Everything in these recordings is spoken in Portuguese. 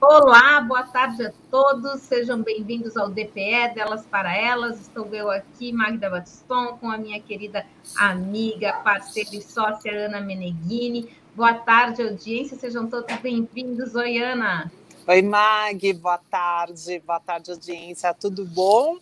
Olá, boa tarde a todos, sejam bem-vindos ao DPE Delas para Elas. Estou eu aqui, Magda Batiston, com a minha querida amiga, parceira e sócia Ana Meneghini. Boa tarde, audiência, sejam todos bem-vindos. Oi, Ana. Oi, Mag, boa tarde, boa tarde, audiência, tudo bom?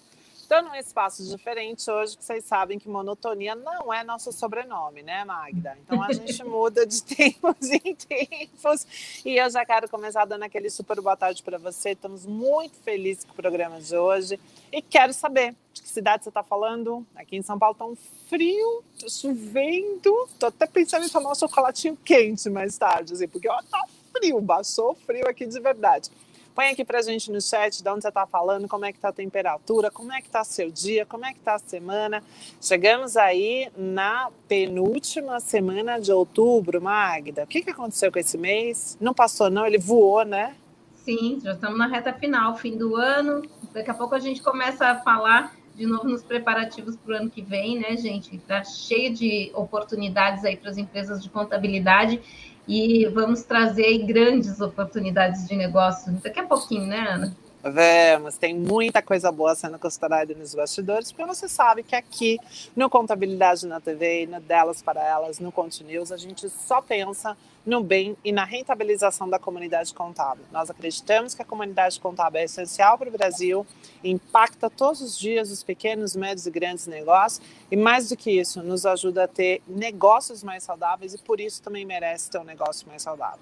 Estou num espaço diferente hoje, que vocês sabem que monotonia não é nosso sobrenome, né, Magda? Então a gente muda de tempos em tempos. E eu já quero começar dando aquele super boa tarde para você. Estamos muito felizes com o programa de hoje. E quero saber de que cidade você está falando. Aqui em São Paulo está um frio, tá chovendo. Estou até pensando em tomar um chocolatinho quente mais tarde, assim, porque ó, tá frio, baixou frio aqui de verdade. Põe aqui pra gente no chat de onde você está falando, como é que tá a temperatura, como é que tá seu dia, como é que tá a semana. Chegamos aí na penúltima semana de outubro, Magda. O que, que aconteceu com esse mês? Não passou, não? Ele voou, né? Sim, já estamos na reta final, fim do ano. Daqui a pouco a gente começa a falar de novo nos preparativos para o ano que vem, né, gente? Está cheio de oportunidades aí para as empresas de contabilidade e vamos trazer grandes oportunidades de negócio daqui a pouquinho, né, Ana? Vamos, tem muita coisa boa sendo costurada nos bastidores, porque você sabe que aqui no Contabilidade na TV, no Delas para Elas, no Continuous, a gente só pensa no bem e na rentabilização da comunidade contábil. Nós acreditamos que a comunidade contábil é essencial para o Brasil, impacta todos os dias os pequenos, médios e grandes negócios, e mais do que isso, nos ajuda a ter negócios mais saudáveis e por isso também merece ter um negócio mais saudável.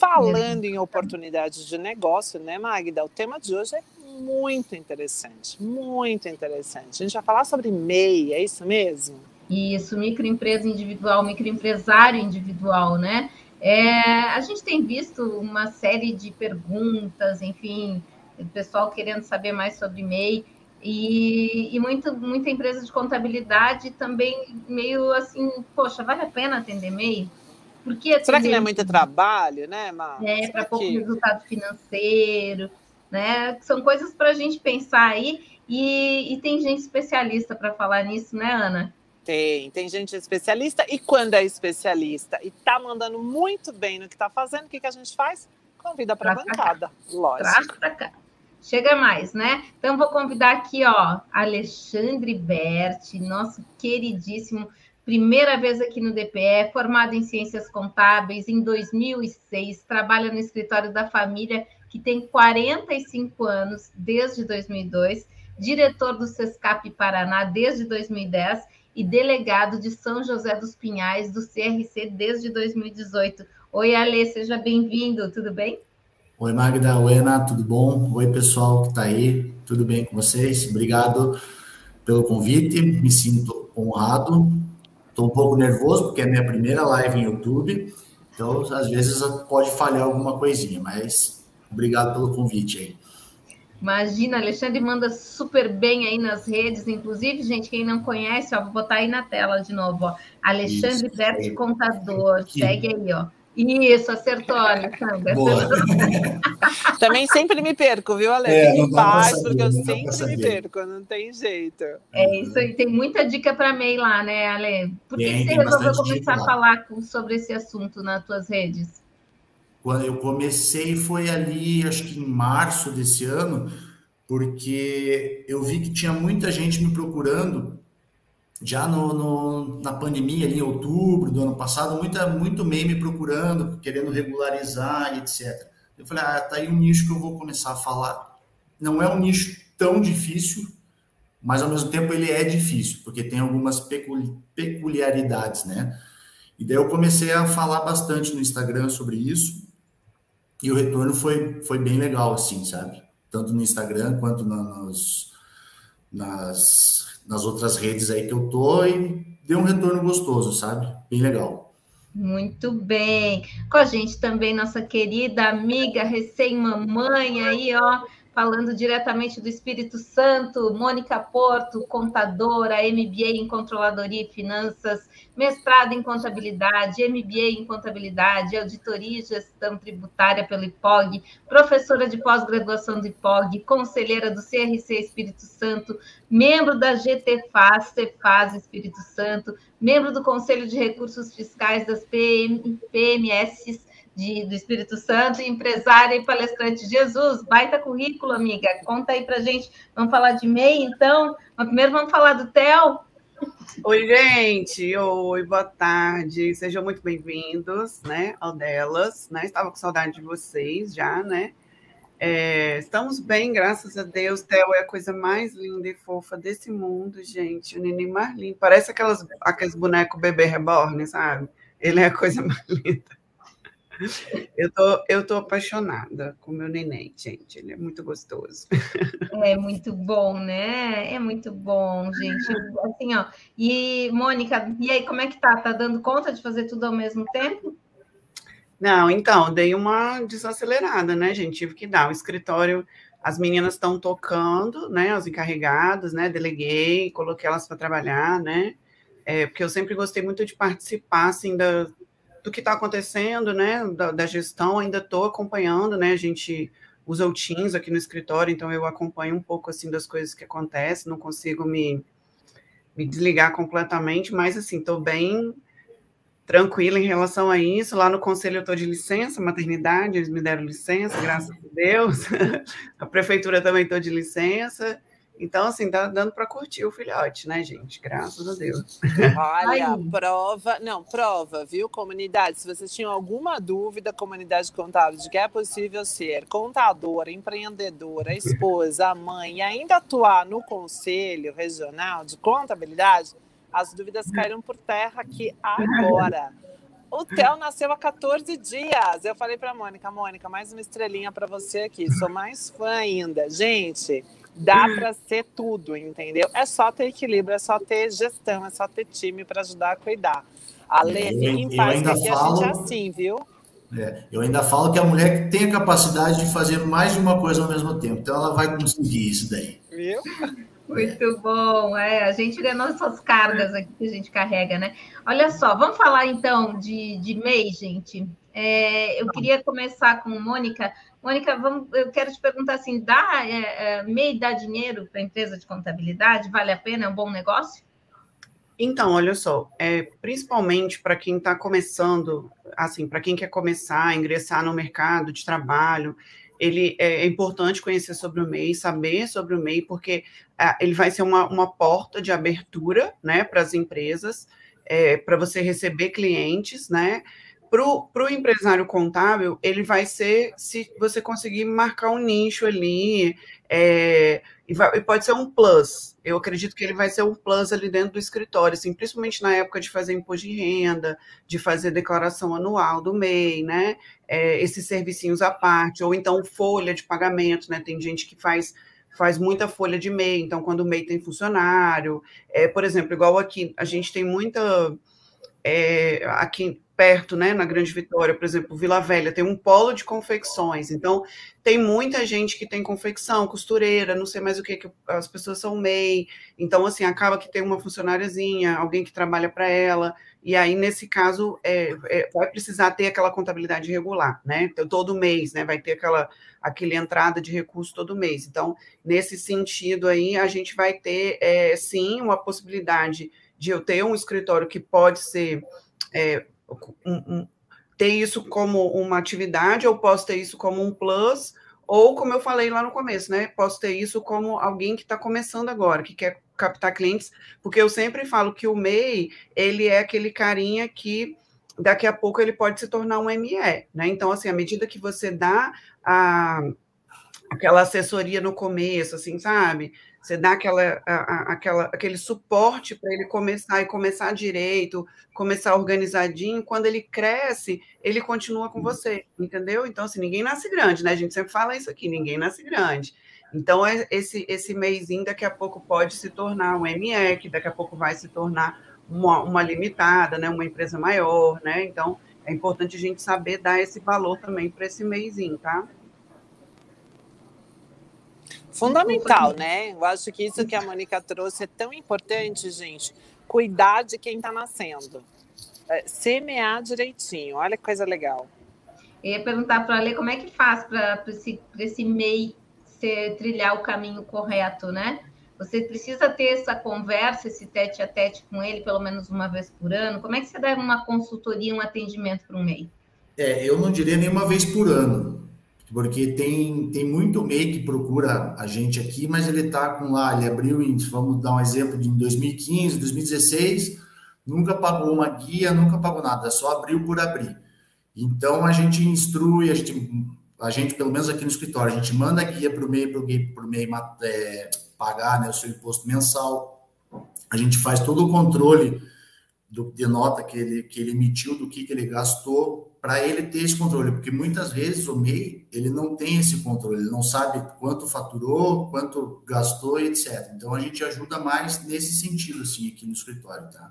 Falando em oportunidades de negócio, né, Magda? O tema de hoje é muito interessante, muito interessante. A gente vai falar sobre MEI, é isso mesmo? Isso, microempresa individual, microempresário individual, né? É, a gente tem visto uma série de perguntas, enfim, o pessoal querendo saber mais sobre MEI. E, e muito, muita empresa de contabilidade também meio assim, poxa, vale a pena atender MEI? Porque Será que não é muito trabalho, né, Mar? É, para pouco que... resultado financeiro, né? São coisas para a gente pensar aí, e, e tem gente especialista para falar nisso, né, Ana? Tem, tem gente especialista, e quando é especialista e está mandando muito bem no que está fazendo, o que, que a gente faz? Convida para a bancada, lógico. Traz para cá. Chega mais, né? Então, vou convidar aqui, ó, Alexandre Berti, nosso queridíssimo primeira vez aqui no DPE, formado em Ciências Contábeis em 2006, trabalha no escritório da família, que tem 45 anos, desde 2002, diretor do SESCAP Paraná desde 2010 e delegado de São José dos Pinhais, do CRC, desde 2018. Oi, Alê, seja bem-vindo, tudo bem? Oi, Magda, oi, Ana, tudo bom? Oi, pessoal que está aí, tudo bem com vocês? Obrigado pelo convite, me sinto honrado Estou um pouco nervoso porque é minha primeira live em YouTube, então às vezes pode falhar alguma coisinha, mas obrigado pelo convite aí. Imagina, Alexandre manda super bem aí nas redes, inclusive, gente, quem não conhece, ó, vou botar aí na tela de novo, ó. Alexandre Berti Contador, segue aí, ó. Isso, acertou, Alexandre. Boa. Também sempre me perco, viu, Ale? É, em paz, porque eu sempre me perco, não tem jeito. É isso aí, tem muita dica para MEI lá, né, Ale? Por que tem, você resolveu começar a falar sobre esse assunto nas tuas redes? Quando eu comecei foi ali, acho que em março desse ano, porque eu vi que tinha muita gente me procurando já no, no, na pandemia, ali em outubro do ano passado, muita, muito MEI me procurando, querendo regularizar e etc. Eu falei, ah, tá aí um nicho que eu vou começar a falar. Não é um nicho tão difícil, mas ao mesmo tempo ele é difícil, porque tem algumas peculiaridades, né? E daí eu comecei a falar bastante no Instagram sobre isso, e o retorno foi, foi bem legal, assim, sabe? Tanto no Instagram quanto na, nos, nas nas outras redes aí que eu tô e deu um retorno gostoso, sabe? Bem legal. Muito bem. Com a gente também nossa querida amiga recém-mamãe aí, ó, falando diretamente do Espírito Santo, Mônica Porto, contadora, MBA em Controladoria e Finanças, mestrado em Contabilidade, MBA em Contabilidade, Auditoria e Gestão Tributária pelo IPOG, professora de pós-graduação do IPOG, conselheira do CRC Espírito Santo, membro da GTFAS, Cefaz Espírito Santo, membro do Conselho de Recursos Fiscais das PM, PMS de, do Espírito Santo, empresária e palestrante. Jesus, baita currículo, amiga. Conta aí pra gente. Vamos falar de MEI, então? Mas primeiro vamos falar do TEL. Oi, gente. Oi, boa tarde. Sejam muito bem-vindos, né, ao delas, né? Estava com saudade de vocês já, né? É, estamos bem, graças a Deus. Theo é a coisa mais linda e fofa desse mundo, gente. O neném Marlin. Parece aquelas, aqueles bonecos bebê reborn, sabe? Ele é a coisa mais linda. Eu tô, eu tô apaixonada com meu neném, gente. Ele é muito gostoso. É muito bom, né? É muito bom, gente. Assim, ó. E, Mônica, e aí, como é que tá? Tá dando conta de fazer tudo ao mesmo tempo? Não, então, dei uma desacelerada, né, gente? Tive que dar. O escritório, as meninas estão tocando, né? Os encarregados, né? Deleguei, coloquei elas para trabalhar, né? É, porque eu sempre gostei muito de participar, assim, da, do que está acontecendo, né? Da, da gestão, ainda estou acompanhando, né? A gente usa o Teams aqui no escritório, então eu acompanho um pouco, assim, das coisas que acontecem, não consigo me, me desligar completamente, mas, assim, estou bem tranquila em relação a isso. Lá no conselho eu estou de licença, maternidade, eles me deram licença, graças a Deus. a prefeitura também estou de licença. Então, assim, tá dando para curtir o filhote, né, gente? Graças a Deus. Olha, prova, não, prova, viu, comunidade? Se vocês tinham alguma dúvida, comunidade contábil, de que é possível ser contadora, empreendedora, esposa, mãe e ainda atuar no conselho regional de contabilidade, as dúvidas caíram por terra aqui agora. O Theo nasceu há 14 dias. Eu falei para Mônica, Mônica, mais uma estrelinha para você aqui. Sou mais fã ainda. Gente, dá para ser tudo, entendeu? É só ter equilíbrio, é só ter gestão, é só ter time para ajudar a cuidar. A Lê, em paz, falo, a gente é assim, viu? É, eu ainda falo que a mulher tem a capacidade de fazer mais de uma coisa ao mesmo tempo. Então ela vai conseguir isso daí. Viu? Muito bom, é, a gente ganhou nossas cargas aqui que a gente carrega, né? Olha só, vamos falar então de, de MEI, gente. É, eu queria começar com Mônica. Mônica, vamos, eu quero te perguntar assim: dá é, é MEI dá dinheiro para a empresa de contabilidade? Vale a pena? É um bom negócio? Então, olha só, é, principalmente para quem está começando, assim, para quem quer começar a ingressar no mercado de trabalho, ele é, é importante conhecer sobre o MEI, saber sobre o MEI, porque é, ele vai ser uma, uma porta de abertura né, para as empresas, é, para você receber clientes, né? Para o empresário contábil, ele vai ser se você conseguir marcar um nicho ali, é, e, vai, e, pode ser um plus. Eu acredito que ele vai ser um plus ali dentro do escritório, assim, principalmente na época de fazer imposto de renda, de fazer declaração anual do MEI, né? É, esses servicinhos à parte, ou então folha de pagamento, né? Tem gente que faz faz muita folha de MEI, então quando o MEI tem funcionário, é, por exemplo, igual aqui, a gente tem muita é, aqui perto, né, na Grande Vitória, por exemplo, Vila Velha, tem um polo de confecções. Então, tem muita gente que tem confecção, costureira, não sei mais o que, que as pessoas são MEI. Então, assim, acaba que tem uma funcionáriazinha, alguém que trabalha para ela. E aí, nesse caso, é, é, vai precisar ter aquela contabilidade regular, né? Então, todo mês, né? Vai ter aquela aquele entrada de recurso todo mês. Então, nesse sentido aí, a gente vai ter, é, sim, uma possibilidade de eu ter um escritório que pode ser é, um, um, ter isso como uma atividade, ou posso ter isso como um plus, ou como eu falei lá no começo, né? Posso ter isso como alguém que está começando agora, que quer captar clientes, porque eu sempre falo que o MEI, ele é aquele carinha que daqui a pouco ele pode se tornar um ME, né? Então, assim, à medida que você dá a, aquela assessoria no começo, assim, sabe? Você dá aquela, a, aquela, aquele suporte para ele começar e começar direito, começar organizadinho. Quando ele cresce, ele continua com você, entendeu? Então, assim, ninguém nasce grande, né? A gente sempre fala isso aqui, ninguém nasce grande. Então, é esse, esse mêsinho daqui a pouco pode se tornar um ME, que daqui a pouco vai se tornar uma, uma limitada, né? Uma empresa maior, né? Então, é importante a gente saber dar esse valor também para esse mêsinho, tá? Fundamental, né? Eu acho que isso que a Mônica trouxe é tão importante, gente. Cuidar de quem está nascendo. É, semear direitinho. Olha que coisa legal. Eu ia perguntar para a Ale como é que faz para esse, esse MEI ser, trilhar o caminho correto, né? Você precisa ter essa conversa, esse tete a tete com ele, pelo menos uma vez por ano. Como é que você dá uma consultoria, um atendimento para um MEI? É, eu não diria nenhuma vez por ano, porque tem, tem muito MEI que procura a gente aqui, mas ele está com lá, ele abriu em, vamos dar um exemplo, de 2015, 2016, nunca pagou uma guia, nunca pagou nada, só abriu por abrir. Então a gente instrui, a gente, a gente pelo menos aqui no escritório, a gente manda a guia para o MEI, para o MEI, é, pagar né, o seu imposto mensal, a gente faz todo o controle do, de nota que ele, que ele emitiu, do que, que ele gastou, para ele ter esse controle, porque muitas vezes o MEI ele não tem esse controle, ele não sabe quanto faturou, quanto gastou, etc. Então a gente ajuda mais nesse sentido assim aqui no escritório, tá?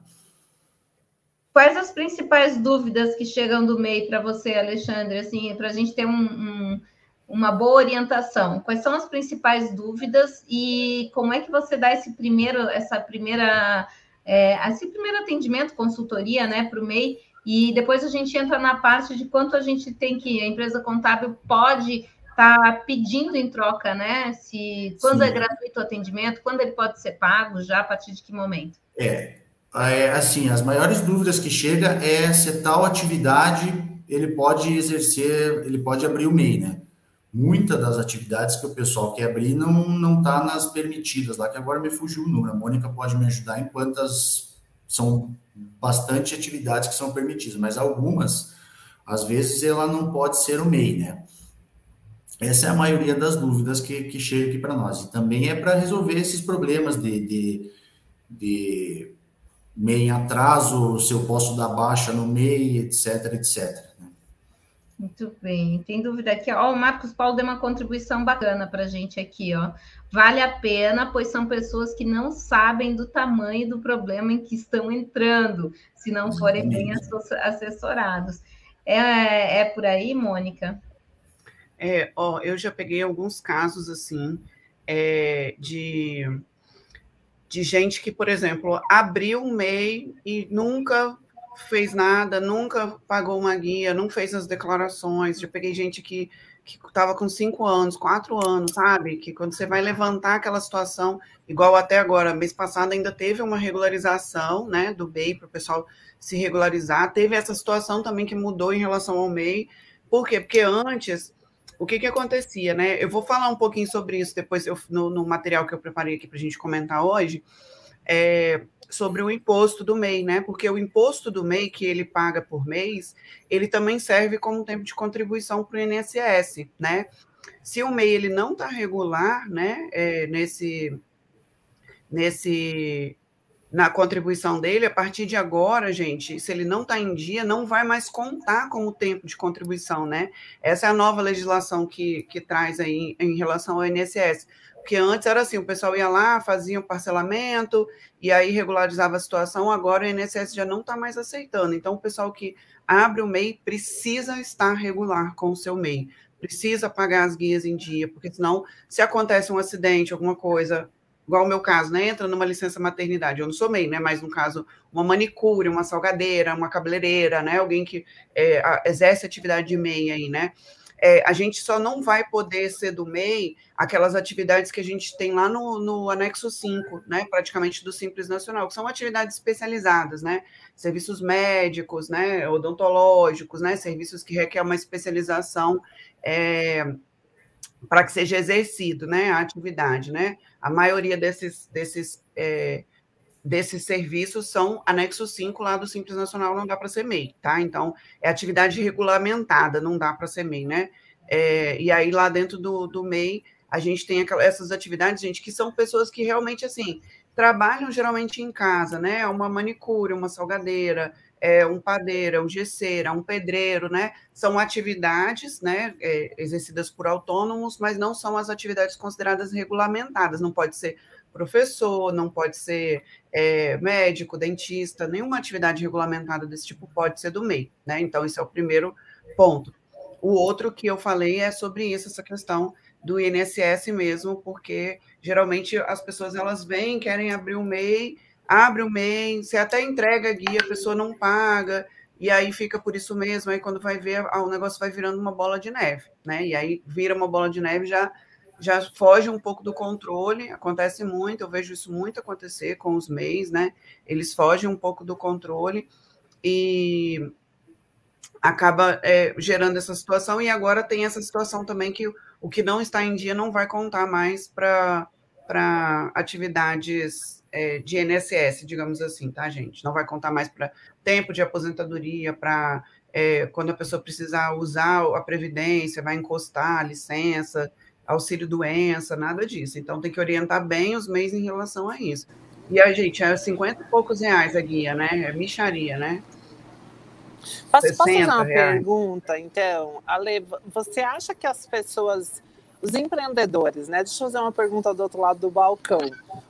Quais as principais dúvidas que chegam do MEI para você, Alexandre, assim, para a gente ter um, um, uma boa orientação? Quais são as principais dúvidas e como é que você dá esse primeiro, essa primeira, é, esse primeiro atendimento, consultoria, né, para o MEI? E depois a gente entra na parte de quanto a gente tem que, a empresa contábil pode estar tá pedindo em troca, né? Se quando é Sim. é gratuito o atendimento, quando ele pode ser pago, já a partir de que momento? É, é assim, as maiores dúvidas que chega é se tal atividade ele pode exercer, ele pode abrir o MEI, né? Muitas das atividades que o pessoal quer abrir não não tá nas permitidas lá, que agora me fugiu o número. A Mônica pode me ajudar em quantas são bastante atividades que são permitidas, mas algumas, às vezes, ela não pode ser o MEI, né? Essa é a maioria das dúvidas que, que chega aqui para nós. E também é para resolver esses problemas de, de, de MEI em atraso, se eu posso dar baixa no MEI, etc, etc. Muito bem. Tem dúvida aqui? Ó, o Marcos Paulo deu uma contribuição bacana para a gente aqui, ó. Vale a pena, pois são pessoas que não sabem do tamanho do problema em que estão entrando, se não forem bem assessorados. É, é por aí, Mônica? É, ó, eu já peguei alguns casos assim é, de, de gente que, por exemplo, abriu um MEI e nunca fez nada, nunca pagou uma guia, não fez as declarações. Já peguei gente que que estava com cinco anos, quatro anos, sabe? Que quando você vai levantar aquela situação, igual até agora, mês passado ainda teve uma regularização, né, do MEI para o pessoal se regularizar. Teve essa situação também que mudou em relação ao MEI. Por quê? Porque antes, o que que acontecia, né? Eu vou falar um pouquinho sobre isso depois eu, no, no material que eu preparei aqui para a gente comentar hoje. É, sobre o imposto do MEI, né? Porque o imposto do MEI que ele paga por mês, ele também serve como tempo de contribuição para o INSS, né? Se o MEI ele não está regular, né, é, nesse, nesse, na contribuição dele, a partir de agora, gente, se ele não está em dia, não vai mais contar como tempo de contribuição, né? Essa é a nova legislação que, que traz aí em relação ao INSS. Porque antes era assim, o pessoal ia lá, fazia um parcelamento e aí regularizava a situação, agora o INSS já não está mais aceitando. Então, o pessoal que abre o MEI precisa estar regular com o seu MEI, precisa pagar as guias em dia, porque senão, se acontece um acidente, alguma coisa, igual o meu caso, né? Entra numa licença maternidade, eu não sou MEI, né? Mas no caso, uma manicure, uma salgadeira, uma cabeleireira, né? Alguém que é, exerce atividade de MEI aí, né? É, a gente só não vai poder ser do MEI aquelas atividades que a gente tem lá no, no anexo 5, né, praticamente do Simples Nacional, que são atividades especializadas, né, serviços médicos, né, odontológicos, né, serviços que requerem uma especialização é, para que seja exercido, né, a atividade, né, a maioria desses, desses é, desses serviços são anexo 5 lá do Simples Nacional, não dá para ser MEI, tá? Então, é atividade regulamentada, não dá para ser MEI, né? É, e aí, lá dentro do, do MEI, a gente tem aquelas, essas atividades, gente, que são pessoas que realmente, assim, trabalham geralmente em casa, né? Uma manicure, uma salgadeira, é, um padeiro, é um gesseira, um pedreiro, né? São atividades, né, é, exercidas por autônomos, mas não são as atividades consideradas regulamentadas. Não pode ser professor, não pode ser é, médico, dentista, nenhuma atividade regulamentada desse tipo pode ser do MEI, né? Então, esse é o primeiro ponto. O outro que eu falei é sobre isso, essa questão do INSS mesmo, porque geralmente as pessoas elas vêm, querem abrir o MEI, abre o MEI, você até entrega a guia, a pessoa não paga, e aí fica por isso mesmo, aí quando vai ver, o negócio vai virando uma bola de neve, né? E aí vira uma bola de neve já já foge um pouco do controle, acontece muito, eu vejo isso muito acontecer com os MEIs, né? Eles fogem um pouco do controle e acaba é, gerando essa situação, e agora tem essa situação também que o que não está em dia não vai contar mais para atividades é, de INSS, digamos assim, tá, gente? Não vai contar mais para tempo de aposentadoria, para é, quando a pessoa precisar usar a previdência, vai encostar a licença, auxílio doença, nada disso. Então tem que orientar bem os MEIs em relação a isso. E a gente, é 50 e poucos reais a guia, né? É micharia, né? Posso, posso fazer uma reais. pergunta, então? Ale, você acha que as pessoas, os empreendedores, né? Deixa eu fazer uma pergunta do outro lado do balcão.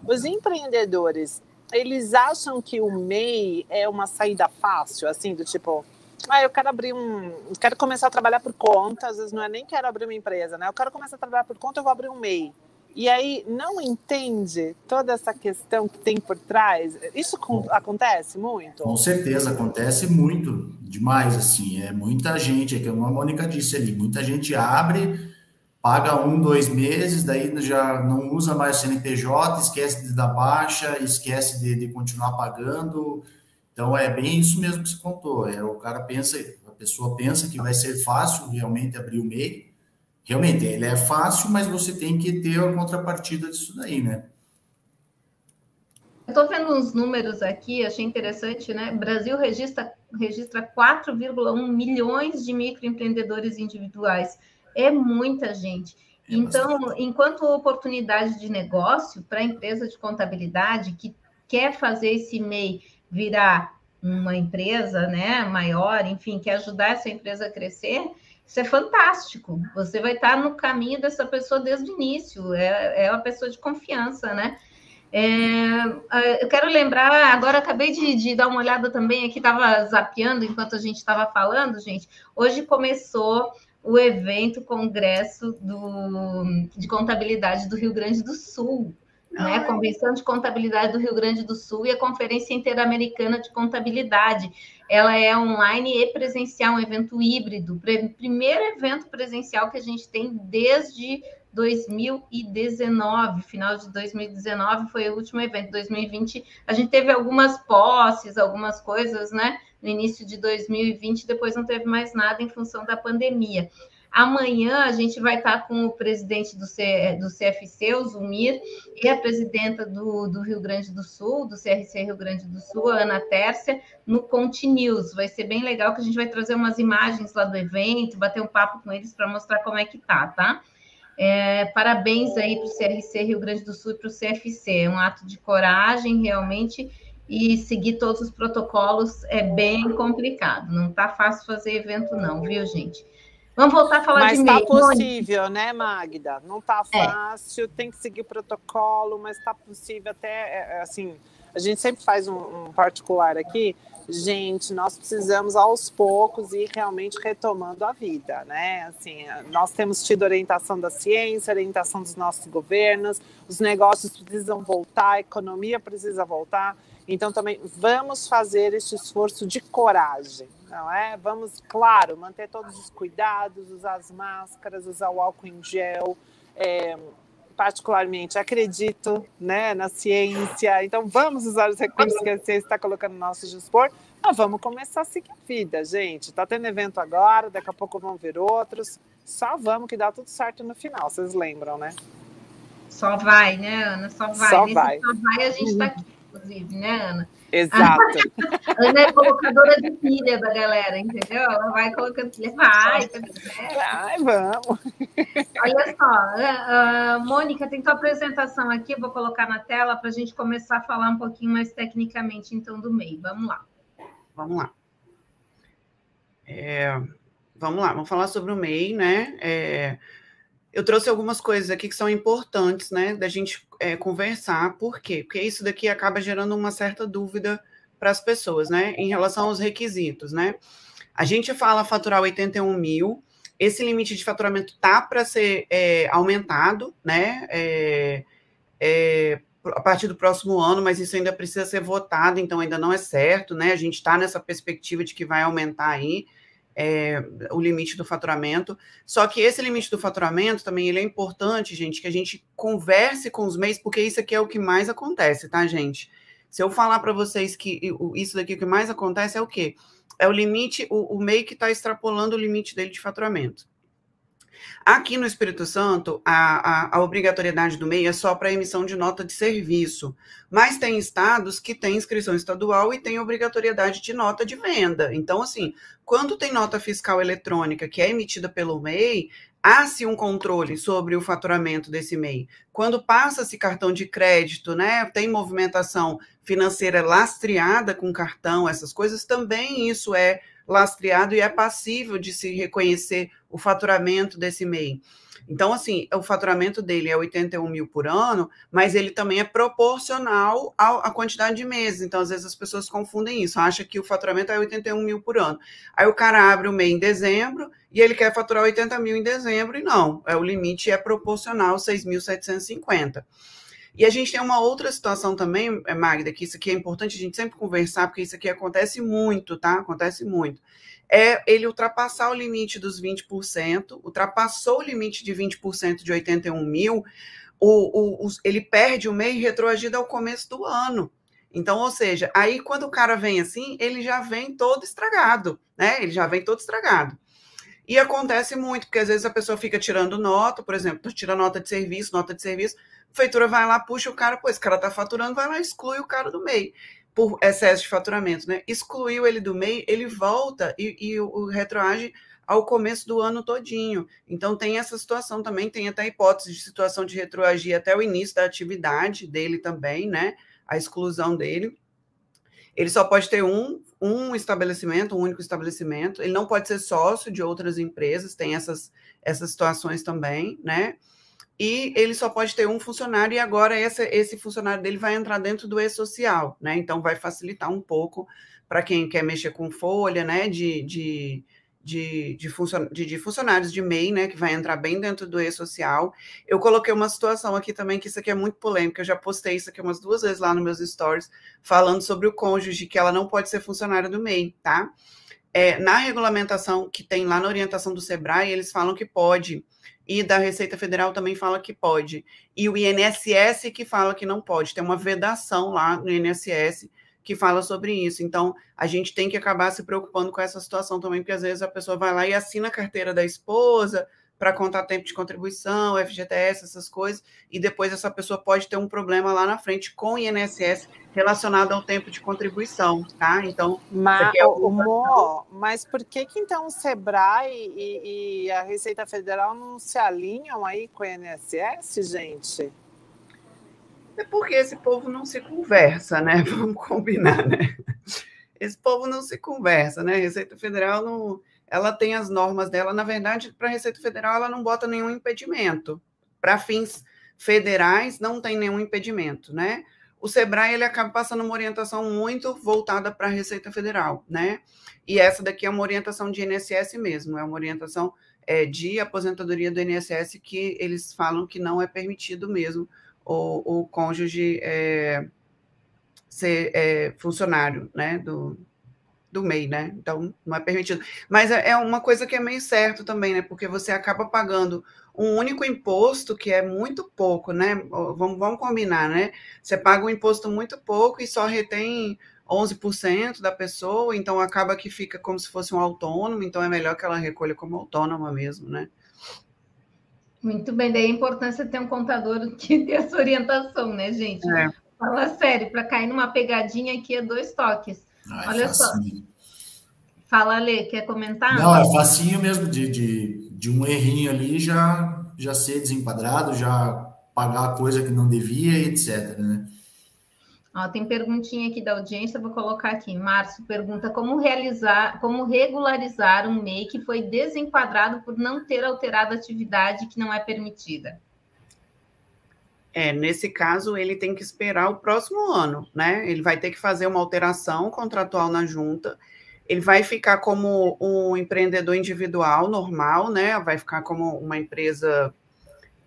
Os empreendedores, eles acham que o MEI é uma saída fácil, assim, do tipo, ah, eu quero abrir um. Quero começar a trabalhar por conta, às vezes não é nem quero abrir uma empresa, né? Eu quero começar a trabalhar por conta, eu vou abrir um MEI. E aí não entende toda essa questão que tem por trás. Isso com, acontece muito? Com certeza, acontece muito, demais, assim. É muita gente, é que a Mônica disse ali, muita gente abre, paga um, dois meses, daí já não usa mais o CNPJ, esquece de dar baixa, esquece de, de continuar pagando. Então é bem isso mesmo que você contou. É, o cara pensa, a pessoa pensa que vai ser fácil realmente abrir o MEI. Realmente, ele é fácil, mas você tem que ter a contrapartida disso daí, né? Eu estou vendo uns números aqui, achei interessante, né? Brasil registra, registra 4,1 milhões de microempreendedores individuais. É muita gente. É então, enquanto oportunidade de negócio para a empresa de contabilidade que quer fazer esse MEI virar uma empresa né, maior, enfim, quer ajudar essa empresa a crescer, isso é fantástico. Você vai estar no caminho dessa pessoa desde o início, é, é uma pessoa de confiança, né? É, eu quero lembrar, agora acabei de, de, dar uma olhada também aqui, estava zapeando enquanto a gente estava falando, gente. Hoje começou o evento Congresso do, de Contabilidade do Rio Grande do Sul né? A Convenção de Contabilidade do Rio Grande do Sul e a Conferência Interamericana de Contabilidade. Ela é online e presencial, um evento híbrido, primeiro evento presencial que a gente tem desde 2019, final de 2019 foi o último evento. 2020 a gente teve algumas posses, algumas coisas, né? No início de 2020, depois não teve mais nada em função da pandemia. Amanhã a gente vai estar com o presidente do, C, do CFC, o Zumir, e a presidenta do, do Rio Grande do Sul, do CRC Rio Grande do Sul, a Ana Tércia, no Conte News. Vai ser bem legal que a gente vai trazer umas imagens lá do evento, bater um papo com eles para mostrar como é que tá, tá? É, parabéns aí para o CRC Rio Grande do Sul e para o CFC. É um ato de coragem, realmente, e seguir todos os protocolos é bem complicado. Não tá fácil fazer evento, não, viu, gente? Vamos voltar a falar mas de Mas está possível, né, Magda? Não está é. fácil, é. tem que seguir o protocolo, mas está possível até, é, é, assim, a gente sempre faz um, um, particular aqui, gente, nós precisamos aos poucos ir realmente retomando a vida, né? Assim, nós temos tido orientação da ciência, orientação dos nossos governos, os negócios precisam voltar, a economia precisa voltar, então também vamos fazer esse esforço de coragem, não é? Vamos, claro, manter todos os cuidados, usar as máscaras, usar o álcool em gel. É, particularmente acredito né, na ciência, então vamos usar os recursos que a ciência está colocando no nosso dispor, mas vamos começar a seguir a vida, gente. Está tendo evento agora, daqui a pouco vão vir outros. Só vamos que dá tudo certo no final, vocês lembram, né? Só vai, né, Ana? Só vai. Só vai. Só vai, a gente está aqui, inclusive, né, Ana? Exato. Ana é colocadora de pilha da galera, entendeu? Ela vai colocando pilha. Vai, tá Vai, vamos. Olha só, uh, Mônica, tem tua apresentação aqui, vou colocar na tela para a gente começar a falar um pouquinho mais tecnicamente, então, do MEI. Vamos lá. Vamos lá. É, vamos lá, vamos falar sobre o MEI, né? É, eu trouxe algumas coisas aqui que são importantes, né, da gente é, conversar. Por quê? Porque isso daqui acaba gerando uma certa dúvida para as pessoas, né, em relação aos requisitos, né. A gente fala faturar 81 mil, esse limite de faturamento tá para ser é, aumentado, né, é, é, a partir do próximo ano, mas isso ainda precisa ser votado, então ainda não é certo, né, a gente está nessa perspectiva de que vai aumentar aí, é, o limite do faturamento. Só que esse limite do faturamento também ele é importante, gente, que a gente converse com os MEIs, porque isso aqui é o que mais acontece, tá, gente? Se eu falar para vocês que isso daqui o que mais acontece é o quê? é o limite, o, o MEI que está extrapolando o limite dele de faturamento. Aqui no Espírito Santo, a, a, a obrigatoriedade do MEI é só para emissão de nota de serviço, mas tem estados que têm inscrição estadual e tem obrigatoriedade de nota de venda. Então, assim, quando tem nota fiscal eletrônica que é emitida pelo MEI, há-se um controle sobre o faturamento desse MEI. Quando passa-se cartão de crédito, né, tem movimentação financeira lastreada com cartão, essas coisas, também isso é lastreado e é passível de se reconhecer o faturamento desse MEI. Então, assim, o faturamento dele é 81 mil por ano, mas ele também é proporcional à quantidade de meses. Então, às vezes as pessoas confundem isso, acham que o faturamento é 81 mil por ano. Aí o cara abre o MEI em dezembro e ele quer faturar 80 mil em dezembro, e não, é, o limite é proporcional, 6.750. E a gente tem uma outra situação também, é, Magda, que isso aqui é importante a gente sempre conversar, porque isso aqui acontece muito, tá? Acontece muito. É ele ultrapassar o limite dos 20%, ultrapassou o limite de 20% de 81 mil, o, o, ele perde o MEI retroagido ao começo do ano. Então, ou seja, aí quando o cara vem assim, ele já vem todo estragado, né? Ele já vem todo estragado. E acontece muito, porque às vezes a pessoa fica tirando nota, por exemplo, tira nota de serviço, nota de serviço, a feitura vai lá, puxa o cara, pô, esse cara tá faturando, vai lá, exclui o cara do MEI, por excesso de faturamento, né? Excluiu ele do MEI, ele volta e, e o, o retroage ao começo do ano todinho. Então tem essa situação também, tem até hipótese de situação de retroagir até o início da atividade dele também, né? A exclusão dele. Ele só pode ter um, um estabelecimento, um único estabelecimento. Ele não pode ser sócio de outras empresas, tem essas, essas situações também, né? E ele só pode ter um funcionário, e agora esse, funcionário dele vai entrar dentro do e-social, né? Então vai facilitar um pouco para quem quer mexer com folha, né? De, de de, de, funcion, de, de, funcionários de MEI, né, que vai entrar bem dentro do e-social. Eu coloquei uma situação aqui também, que isso aqui é muito polêmica, eu já postei isso aqui umas duas vezes lá nos meus stories, falando sobre o cônjuge, que ela não pode ser funcionária do MEI, tá? É, na regulamentação que tem lá na orientação do SEBRAE, eles falam que pode, e da Receita Federal também fala que pode, e o INSS que fala que não pode, tem uma vedação lá no INSS que fala sobre isso. Então, a gente tem que acabar se preocupando com essa situação também, porque às vezes a pessoa vai lá e assina a carteira da esposa para contar tempo de contribuição, FGTS, essas coisas, e depois essa pessoa pode ter um problema lá na frente com o INSS relacionado ao tempo de contribuição, tá? Então, mas, é Mo, mas por que que então o Sebrae e, e a Receita Federal não se alinham aí com o INSS, gente? É porque esse povo não se conversa, né? Vamos combinar, né? Esse povo não se conversa, né? A Receita Federal não, ela tem as normas dela. Na verdade, para a Receita Federal, ela não bota nenhum impedimento. Para fins federais, não tem nenhum impedimento, né? O Sebrae ele acaba passando uma orientação muito voltada para a Receita Federal, né? E essa daqui é uma orientação de INSS mesmo, é uma orientação é, de aposentadoria do INSS que eles falam que não é permitido mesmo o, o cônjuge é, ser é, funcionário né, do, do MEI, né? Então, não é permitido. Mas é, é uma coisa que é meio certo também, né? Porque você acaba pagando um único imposto, que é muito pouco, né? Vamos, vamos combinar, né? Você paga um imposto muito pouco e só retém 11% da pessoa, então acaba que fica como se fosse um autônomo, então é melhor que ela recolha como autônoma mesmo, né? Muito bem, daí a importância de ter um contador que dê essa orientação, né, gente? É. Fala sério, para cair numa pegadinha aqui é dois toques. Ai, Olha facinho. só. Fala, Ale, quer comentar? Não, é facinho mesmo de, de, de um errinho ali já, já ser desenquadrado, já pagar a coisa que não devia e etc, né? Ó, tem perguntinha aqui da audiência, vou colocar aqui. Márcio pergunta como realizar, como regularizar um MEI que foi desenquadrado por não ter alterado a atividade que não é permitida. É, nesse caso, ele tem que esperar o próximo ano, né? Ele vai ter que fazer uma alteração contratual na junta. Ele vai ficar como um empreendedor individual normal, né? Vai ficar como uma empresa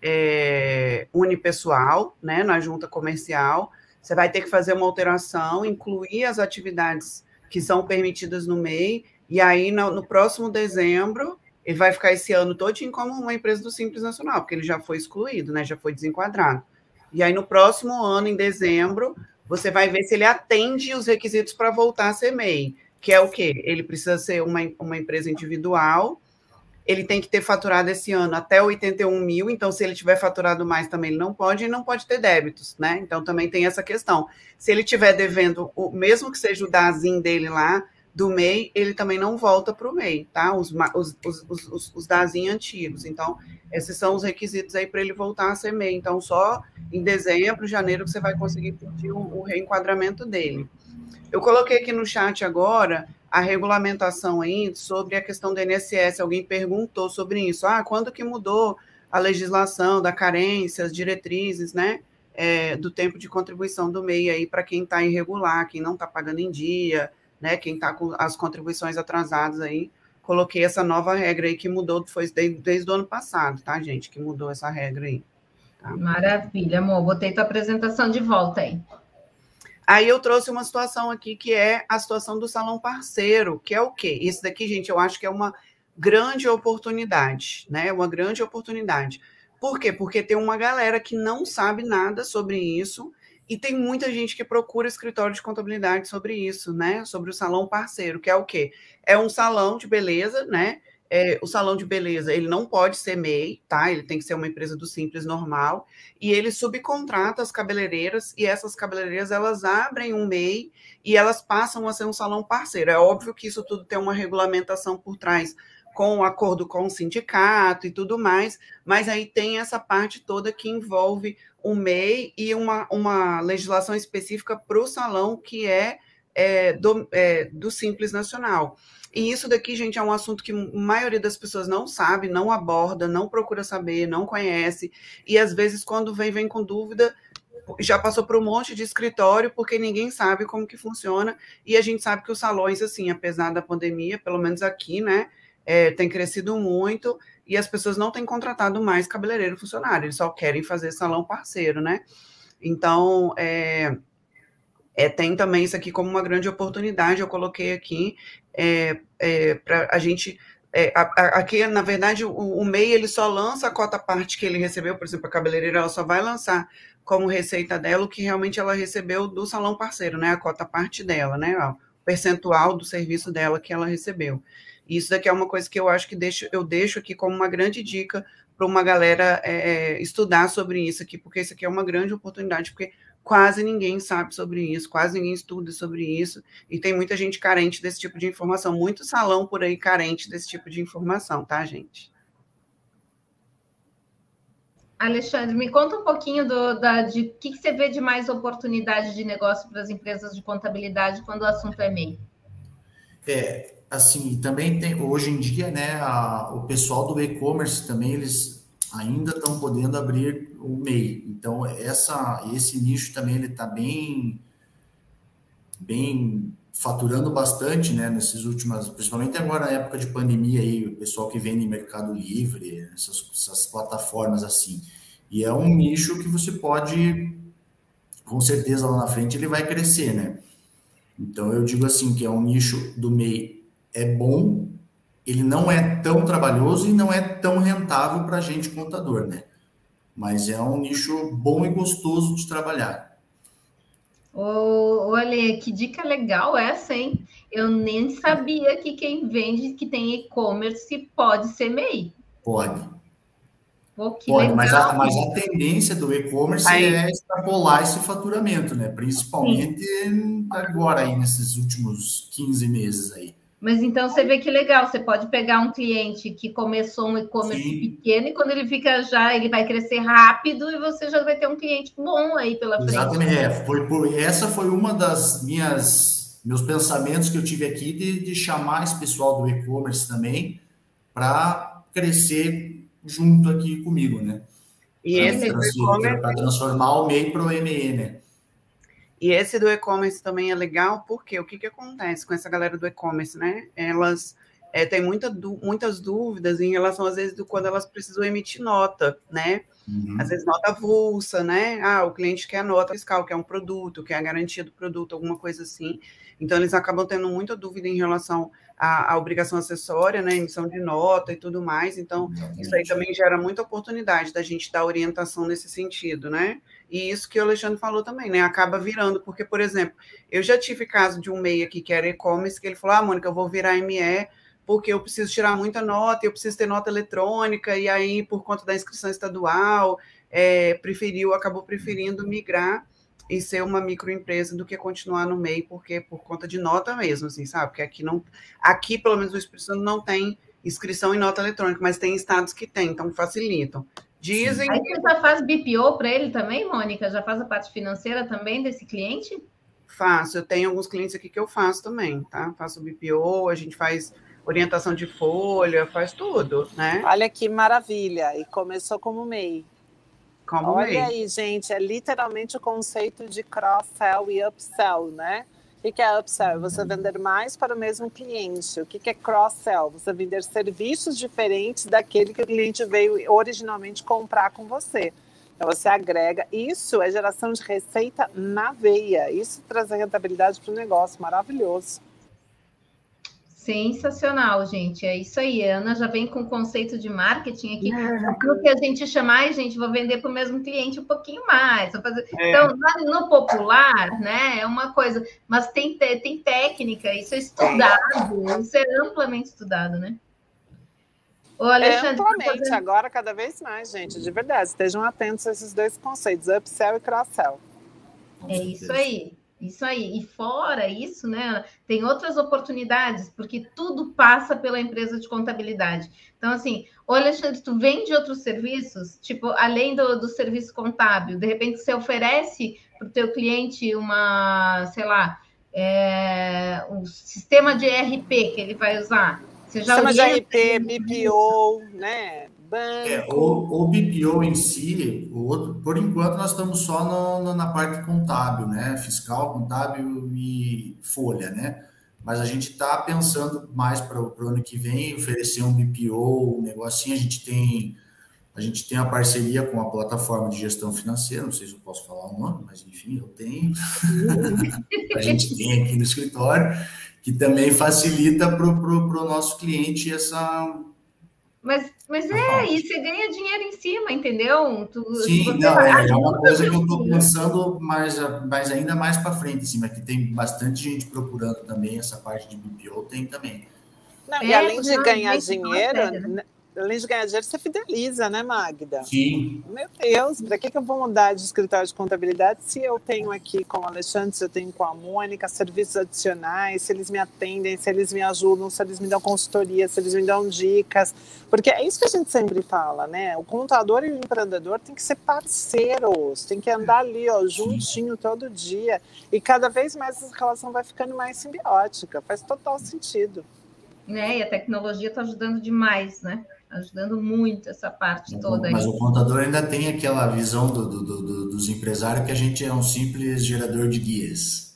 é, unipessoal, né? Na junta comercial você vai ter que fazer uma alteração, incluir as atividades que são permitidas no MEI, e aí no, no próximo dezembro ele vai ficar esse ano todinho como uma empresa do Simples Nacional, porque ele já foi excluído, né? Já foi desenquadrado. E aí no próximo ano, em dezembro, você vai ver se ele atende os requisitos para voltar a ser MEI, que é o quê? Ele precisa ser uma, uma empresa individual, ele tem que ter faturado esse ano até 81 mil, então se ele tiver faturado mais também ele não pode, e não pode ter débitos, né? Então também tem essa questão. Se ele tiver devendo, o mesmo que seja o DAZIN dele lá, do MEI, ele também não volta para o MEI, tá? Os, os, os, os, os DAZIN antigos. Então, esses são os requisitos aí para ele voltar a ser MEI. Então, só em dezembro, janeiro, que você vai conseguir pedir o, o reenquadramento dele. Eu coloquei aqui no chat agora a regulamentação aí sobre a questão do INSS. Alguém perguntou sobre isso. Ah, quando que mudou a legislação da carência, as diretrizes, né? É, do tempo de contribuição do MEI aí para quem está irregular, quem não está pagando em dia, né? Quem está com as contribuições atrasadas aí. Coloquei essa nova regra aí que mudou, foi desde, desde o ano passado, tá, gente? Que mudou essa regra aí. Tá? Maravilha, amor. Botei tua apresentação de volta aí. Aí eu trouxe uma situação aqui que é a situação do salão parceiro, que é o quê? Isso daqui, gente, eu acho que é uma grande oportunidade, né? Uma grande oportunidade. Por quê? Porque tem uma galera que não sabe nada sobre isso e tem muita gente que procura escritório de contabilidade sobre isso, né? Sobre o salão parceiro, que é o quê? É um salão de beleza, né? É, o salão de beleza ele não pode ser MEI, tá? Ele tem que ser uma empresa do simples normal e ele subcontrata as cabeleireiras e essas cabeleireiras elas abrem um MEI e elas passam a ser um salão parceiro. É óbvio que isso tudo tem uma regulamentação por trás com um acordo com o sindicato e tudo mais, mas aí tem essa parte toda que envolve o MEI e uma, uma legislação específica para o salão que é, é, do, é, do Simples Nacional. E isso daqui, gente, é um assunto que a maioria das pessoas não sabe, não aborda, não procura saber, não conhece. E às vezes, quando vem, vem com dúvida, já passou por um monte de escritório, porque ninguém sabe como que funciona. E a gente sabe que os salões, assim, apesar da pandemia, pelo menos aqui, né, é, tem crescido muito e as pessoas não têm contratado mais cabeleireiro funcionário, eles só querem fazer salão parceiro, né? Então, é, é, tem também isso aqui como uma grande oportunidade, eu coloquei aqui, é, é, para a gente. É, aqui, na verdade, o, o, MEI ele só lança a cota parte que ele recebeu, por exemplo, a cabeleireira ela só vai lançar como receita dela o que realmente ela recebeu do salão parceiro, né? A cota parte dela, né? O percentual do serviço dela que ela recebeu. Isso daqui é uma coisa que eu acho que deixo, eu deixo aqui como uma grande dica para uma galera é, estudar sobre isso aqui, porque isso aqui é uma grande oportunidade, porque quase ninguém sabe sobre isso, quase ninguém estuda sobre isso, e tem muita gente carente desse tipo de informação, muito salão por aí carente desse tipo de informação, tá, gente? Alexandre, me conta um pouquinho do, da, de que, que você vê de mais oportunidade de negócio para as empresas de contabilidade quando o assunto é MEI. É, assim, também tem, hoje em dia, né, a, o pessoal do e-commerce também, eles ainda estão podendo abrir o MEI. Então, essa, esse nicho também ele está bem, bem faturando bastante, né, nesses últimas, principalmente agora na época de pandemia aí, o pessoal que vende em Mercado Livre, essas, essas plataformas assim. E é um nicho que você pode, com certeza lá na frente ele vai crescer, né? Então eu digo assim que é um nicho do MEI é bom, ele não é tão trabalhoso e não é tão rentável para a gente contador, né? Mas é um nicho bom e gostoso de trabalhar. Olha, que dica legal essa, hein? Eu nem sabia que quem vende, que tem e-commerce, pode ser MEI. Pode. Pô, pode, mas a, mas a, tendência do e-commerce é extrapolar esse faturamento, né? Principalmente Sim. agora aí, nesses últimos 15 meses aí. Mas então você vê que legal, você pode pegar um cliente que começou um e-commerce pequeno e quando ele fica já, ele vai crescer rápido e você já vai ter um cliente bom aí pela frente. Exatamente, é, foi por, essa foi uma das minhas meus pensamentos que eu tive aqui de, de chamar esse pessoal do e-commerce também para crescer junto aqui comigo, né? E pra esse para transformar o MEI para o ME, né? E esse do e-commerce também é legal, porque o que, que acontece com essa galera do e-commerce, né? Elas é, têm muita, muitas dúvidas em relação, às vezes, do quando elas precisam emitir nota, né? Uhum. Às vezes nota avulsa, né? Ah, o cliente quer nota fiscal, quer um produto, quer a garantia do produto, alguma coisa assim. Então, eles acabam tendo muita dúvida em relação a, a, obrigação acessória, né, emissão de nota e tudo mais. Então, isso aí também gera muita oportunidade da gente dar orientação nesse sentido, né? E isso que o Alexandre falou também, né? Acaba virando, porque, por exemplo, eu já tive caso de um MEI aqui que era e-commerce, que ele falou: Ah, Mônica, eu vou virar ME porque eu preciso tirar muita nota, eu preciso ter nota eletrônica, e aí, por conta da inscrição estadual, é, preferiu, acabou preferindo migrar e ser uma microempresa do que continuar no MEI, porque por conta de nota mesmo, assim, sabe? Porque aqui não, aqui pelo menos o Espírito Santo não tem inscrição em nota eletrônica, mas tem estados que tem, então facilitam. Dizem. Aí você já faz BPO para ele também, Mônica? Já faz a parte financeira também desse cliente? Faço, eu tenho alguns clientes aqui que eu faço também, tá? Faço BPO, a gente faz orientação de folha, faz tudo, né? Olha que maravilha! E começou como MEI. Como Olha MEI. aí, gente, é literalmente o conceito de cross-sell e upsell, né? O que é upsell? Você vender mais para o mesmo cliente. O que é cross-sell? Você vender serviços diferentes daquele que o cliente veio originalmente comprar com você. Então você agrega. Isso é geração de receita na veia. Isso traz rentabilidade para o negócio. Maravilhoso. Sensacional, gente. É isso aí. A Ana já vem com o conceito de marketing aqui. O que a gente chama, ai, gente, vou vender para o mesmo cliente um pouquinho mais. Fazer... É. Então, no popular, né, é uma coisa, mas tem, tem técnica, isso é estudado, isso é amplamente estudado, né? Ô, Alexandre, é amplamente, fazer... agora cada vez mais, gente, de verdade. Estejam atentos a esses dois conceitos, upsell e cross-sell. É isso aí. Isso aí. E fora isso, né, tem outras oportunidades, porque tudo passa pela empresa de contabilidade. Então, assim, ô Alexandre, tu vende outros serviços, tipo, além do, do serviço contábil, de repente você oferece para o teu cliente uma, sei lá, é, um sistema de ERP que ele vai usar. Você já sistema de ERP, BPO, né? Banco. É, o, o BPO em si, o outro, por enquanto nós estamos só no, no, na parte contábil, né? Fiscal, contábil e folha, né? Mas a gente está pensando mais para o ano que vem oferecer um BPO, um negocinho. A gente tem a gente tem a parceria com a plataforma de gestão financeira, não sei se eu posso falar o nome, mas enfim, eu tenho. a gente tem aqui no escritório, que também facilita para o nosso cliente essa, mas, mas é, e você ganha dinheiro em cima, entendeu? Tu, Sim, não, é, é uma coisa que eu estou pensando mais, mais ainda mais para frente, assim, mas que tem bastante gente procurando também essa parte de BPO, tem também. Não, é, e além de ganhar dinheiro, né? Além de ganhar dinheiro, você fideliza, né, Magda? Sim. Meu Deus, para que, que eu vou mudar de escritório de contabilidade se eu tenho aqui com o Alexandre, se eu tenho com a Mônica, serviços adicionais, se eles me atendem, se eles me ajudam, se eles me dão consultoria, se eles me dão dicas. Porque é isso que a gente sempre fala, né? O contador e o empreendedor tem que ser parceiros, tem que andar ali, ó, juntinho todo dia. E cada vez mais essa relação vai ficando mais simbiótica. Faz total sentido. Né? E a tecnologia está ajudando demais, né? Ajudando muito essa parte toda. Mas aí. o contador ainda tem aquela visão do, do, do, dos empresários que a gente é um simples gerador de guias.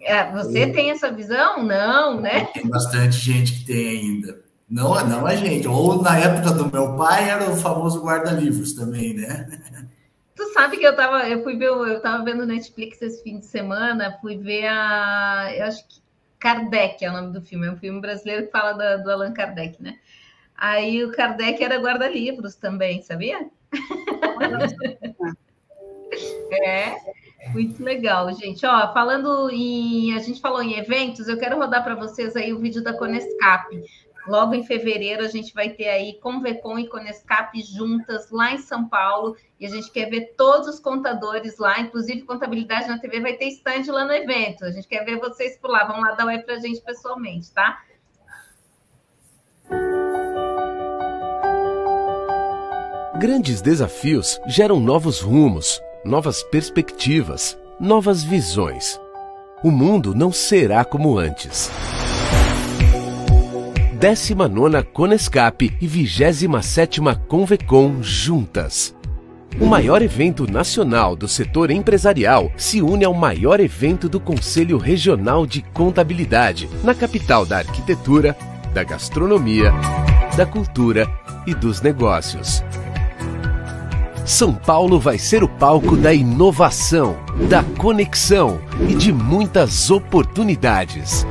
É, você Eu, tem essa visão? Não, né? Tem bastante gente que tem ainda. Não, não a gente. Ou na época do meu pai era o famoso guarda-livros também, né? Tu sabe que eu tava, eu fui ver, eu tava vendo Netflix esse fim de semana, fui ver a, eu acho que Kardec é o nome do filme, é um filme brasileiro que fala do, do Allan Kardec, né? Aí o Kardec era guarda-livros também, sabia? é, muito legal, gente. Ó, falando em. A gente falou em eventos, eu quero rodar para vocês aí o vídeo da Conescap. Logo em fevereiro a gente vai ter aí Convecom e Conescap juntas lá em São Paulo e a gente quer ver todos os contadores lá, inclusive Contabilidade na TV vai ter stand lá no evento. A gente quer ver vocês por lá. Vamos lá dar um oi para a gente pessoalmente, tá? Grandes desafios geram novos rumos, novas perspectivas, novas visões. O mundo não será como antes. 19 Conescap e 27 Convecon juntas. O maior evento nacional do setor empresarial se une ao maior evento do Conselho Regional de Contabilidade, na capital da arquitetura, da gastronomia, da cultura e dos negócios. São Paulo vai ser o palco da inovação, da conexão e de muitas oportunidades.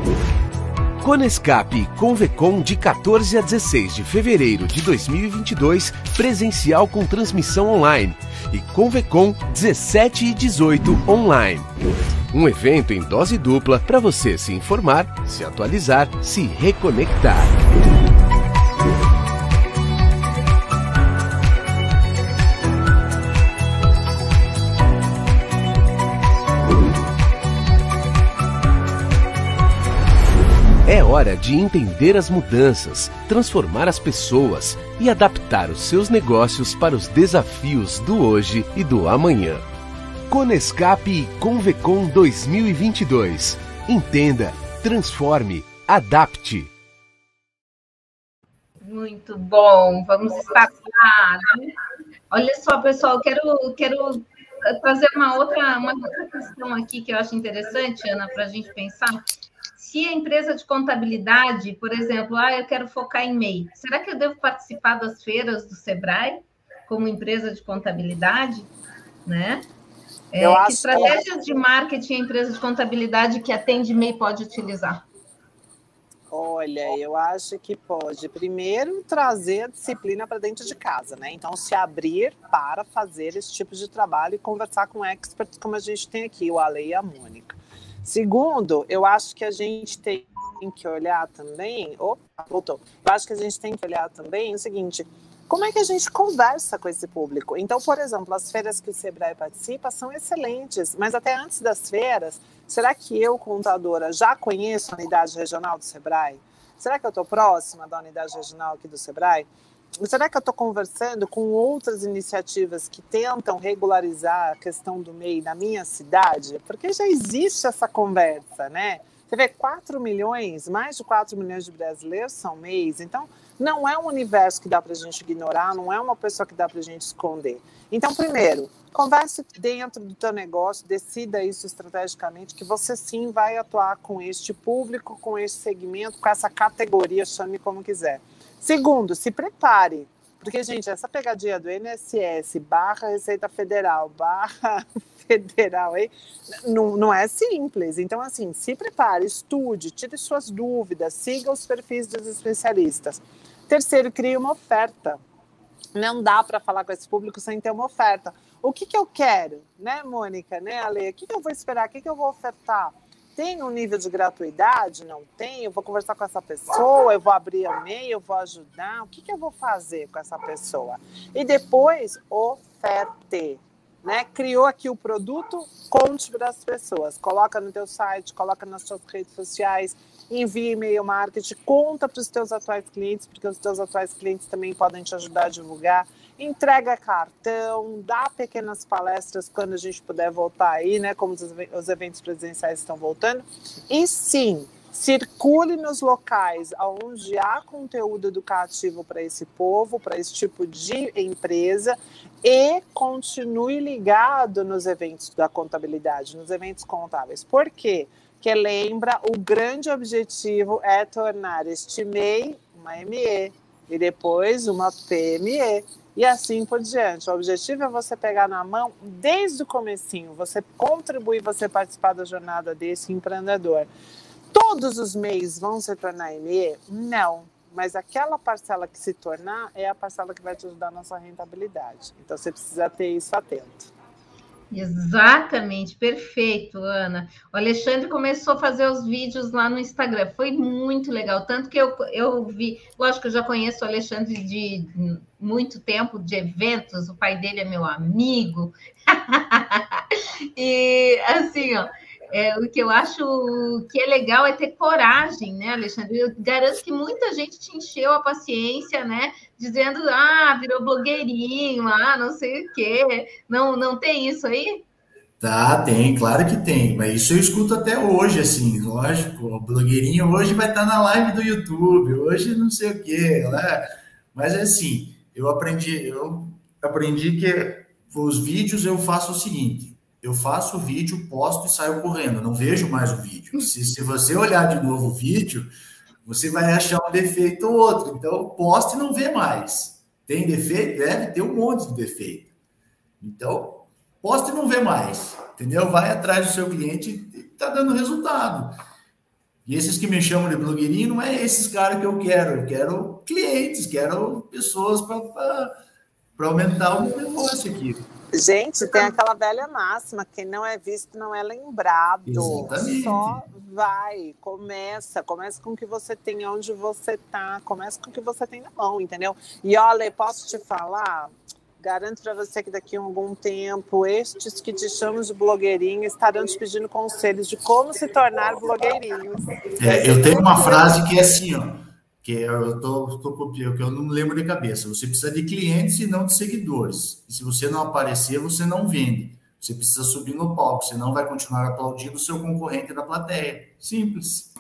Conescap e Convecon de 14 a 16 de fevereiro de 2022, presencial com transmissão online. E Convecon 17 e 18 online. Um evento em dose dupla para você se informar, se atualizar, se reconectar. De entender as mudanças, transformar as pessoas e adaptar os seus negócios para os desafios do hoje e do amanhã. Conescap e Convecon 2022. Entenda, transforme, adapte. Muito bom, vamos. Né? Olha só, pessoal, quero, quero trazer uma outra, uma outra questão aqui que eu acho interessante, Ana, para a gente pensar se a empresa de contabilidade, por exemplo, ah, eu quero focar em MEI, será que eu devo participar das feiras do Sebrae como empresa de contabilidade? Né? É, eu que acho estratégias que... de marketing a empresa de contabilidade que atende MEI pode utilizar? Olha, eu acho que pode primeiro trazer a disciplina para dentro de casa, né? Então, se abrir para fazer esse tipo de trabalho e conversar com experts como a gente tem aqui, o Ale e a Mônica. Segundo, eu acho que a gente tem que olhar também. Opa, voltou. Eu acho que a gente tem que olhar também o seguinte: como é que a gente conversa com esse público? Então, por exemplo, as feiras que o Sebrae participa são excelentes, mas até antes das feiras, será que eu, contadora, já conheço a unidade regional do Sebrae? Será que eu estou próxima da unidade regional aqui do Sebrae? Será que eu estou conversando com outras iniciativas que tentam regularizar a questão do MEI na minha cidade? Porque já existe essa conversa, né? Você vê 4 milhões, mais de 4 milhões de brasileiros são MEIs, então não é um universo que dá para a gente ignorar, não é uma pessoa que dá para a gente esconder. Então, primeiro, converse dentro do teu negócio, decida isso estrategicamente, que você sim vai atuar com este público, com este segmento, com essa categoria, chame como quiser. Segundo, se prepare. Porque, gente, essa pegadinha do INSS barra Receita Federal barra Federal aí, não, não é simples. Então, assim, se prepare, estude, tire suas dúvidas, siga os perfis dos especialistas. Terceiro, crie uma oferta. Não dá para falar com esse público sem ter uma oferta. O que, que eu quero, né, Mônica, né, Ale? O que, que eu vou esperar? O que, que eu vou ofertar? Tem um nível de gratuidade? Não tem? Eu vou conversar com essa pessoa, eu vou abrir e-mail, eu vou ajudar. O que, que eu vou fazer com essa pessoa? E depois, oferte. Né? Criou aqui o produto, conte para as pessoas. Coloca no teu site, coloca nas suas redes sociais, envia e-mail marketing, conta para os teus atuais clientes, porque os teus atuais clientes também podem te ajudar a divulgar entrega cartão, dá pequenas palestras quando a gente puder voltar aí, né? Como os eventos presenciais estão voltando. E sim, circule nos locais onde há conteúdo educativo para esse povo, para esse tipo de empresa, e continue ligado nos eventos da contabilidade, nos eventos contábeis. Por quê? Porque lembra, o grande objetivo é tornar este MEI uma ME e depois uma PME e assim por diante. O objetivo é você pegar na mão desde o comecinho, você contribuir, você participar da jornada desse empreendedor. Todos os MEIs vão se tornar ME? Não, mas aquela parcela que se tornar é a parcela que vai te ajudar na sua rentabilidade. Então você precisa ter isso atento. Exatamente, perfeito, Ana. O Alexandre começou a fazer os vídeos lá no Instagram, foi muito legal. Tanto que eu, eu vi, lógico que eu já conheço o Alexandre de muito tempo, de eventos, o pai dele é meu amigo. e assim, ó, é, o que eu acho que é legal é ter coragem, né, Alexandre? Eu garanto que muita gente te encheu a paciência, né? Dizendo, ah, virou blogueirinho, ah, não sei o quê. Não, não tem isso aí? Tá, tem, claro que tem, mas isso eu escuto até hoje, assim, lógico, o blogueirinho hoje vai estar na live do YouTube, hoje não sei o quê, né? Mas assim, eu aprendi, eu aprendi que os vídeos eu faço o seguinte, eu faço o vídeo, posto e saio correndo, não vejo mais o vídeo. Se, se você olhar de novo o vídeo, você vai achar um defeito ou outro. Então, poste e não vê mais. Tem defeito? Deve ter um monte de defeito. Então, poste e não vê mais. Entendeu? Vai atrás do seu cliente e está dando resultado. E esses que me chamam de blogueirinho não é esses caras que eu quero. Eu quero clientes, quero pessoas para aumentar o meu negócio aqui. Gente, tem aquela velha máxima: quem não é visto não é lembrado. Exatamente. Só vai, começa, começa com o que você tem onde você tá, começa com o que você tem na mão, entendeu? E olha, posso te falar, Garanto para você que daqui a algum tempo, estes que te chamam de blogueirinho estarão te pedindo conselhos de como se tornar blogueirinhos. É, eu tenho uma frase que é assim, ó, que eu tô, tô copiando, que eu não lembro de cabeça. Você precisa de clientes e não de seguidores. E se você não aparecer, você não vende. Você precisa subir no palco, senão vai continuar aplaudindo o seu concorrente na plateia. Simples.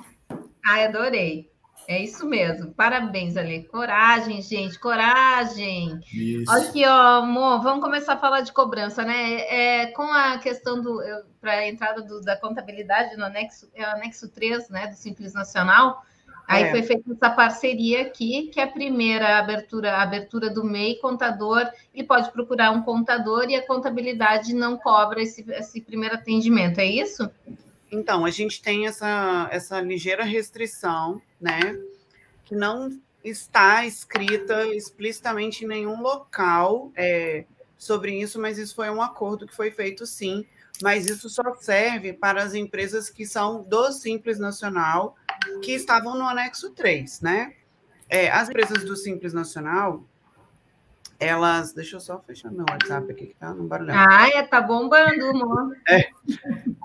Ai, adorei. É isso mesmo. Parabéns, Ale. Coragem, gente, coragem. Isso. Olha aqui, ó, amor, vamos começar a falar de cobrança, né? É, com a questão do para a entrada do, da contabilidade no anexo, é o anexo 3, né, do Simples Nacional. Aí é. foi feita essa parceria aqui, que é a primeira abertura, a abertura do MEI, contador, ele pode procurar um contador e a contabilidade não cobra esse, esse primeiro atendimento, é isso? Então, a gente tem essa, essa ligeira restrição, né? Que não está escrita explicitamente em nenhum local é, sobre isso, mas isso foi um acordo que foi feito sim. Mas isso só serve para as empresas que são do Simples Nacional, que estavam no anexo 3, né? É, as empresas do Simples Nacional, elas. Deixa eu só fechar meu WhatsApp aqui, que tá no barulho. Ah, é, tá bombando, amor. É.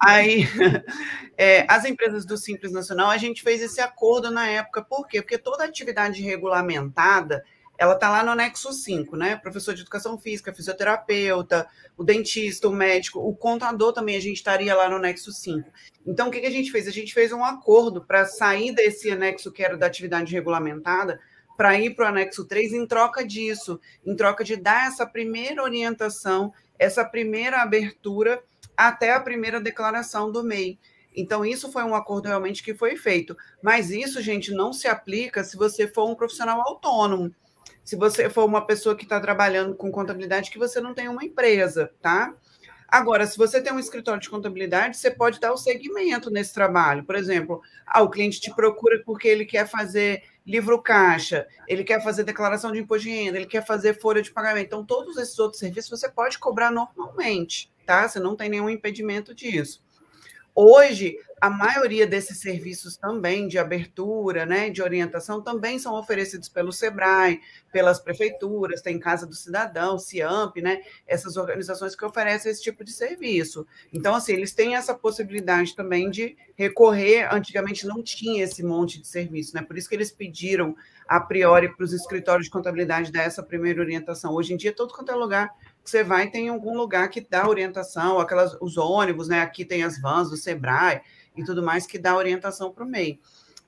Aí, é, as empresas do Simples Nacional, a gente fez esse acordo na época, por quê? Porque toda atividade regulamentada, ela está lá no anexo 5, né? Professor de educação física, fisioterapeuta, o dentista, o médico, o contador também, a gente estaria lá no anexo 5. Então, o que, que a gente fez? A gente fez um acordo para sair desse anexo que era da atividade regulamentada para ir para o anexo 3 em troca disso, em troca de dar essa primeira orientação, essa primeira abertura até a primeira declaração do MEI. Então, isso foi um acordo realmente que foi feito. Mas isso, gente, não se aplica se você for um profissional autônomo. Se você for uma pessoa que está trabalhando com contabilidade, que você não tem uma empresa, tá? Agora, se você tem um escritório de contabilidade, você pode dar o segmento nesse trabalho. Por exemplo, ah, o cliente te procura porque ele quer fazer livro caixa, ele quer fazer declaração de imposto de renda, ele quer fazer folha de pagamento. Então, todos esses outros serviços você pode cobrar normalmente, tá? Você não tem nenhum impedimento disso. Hoje, a maioria desses serviços também de abertura, né, de orientação, também são oferecidos pelo SEBRAE, pelas prefeituras, tem Casa do Cidadão, CIAMP, né, essas organizações que oferecem esse tipo de serviço. Então, assim, eles têm essa possibilidade também de recorrer, antigamente não tinha esse monte de serviço, né, por isso que eles pediram, a priori, para os escritórios de contabilidade dar essa primeira orientação. Hoje em dia, todo quanto é lugar você vai tem algum lugar que dá orientação, aquelas os ônibus, né? Aqui tem as vans do Sebrae e tudo mais que dá orientação para o MEI.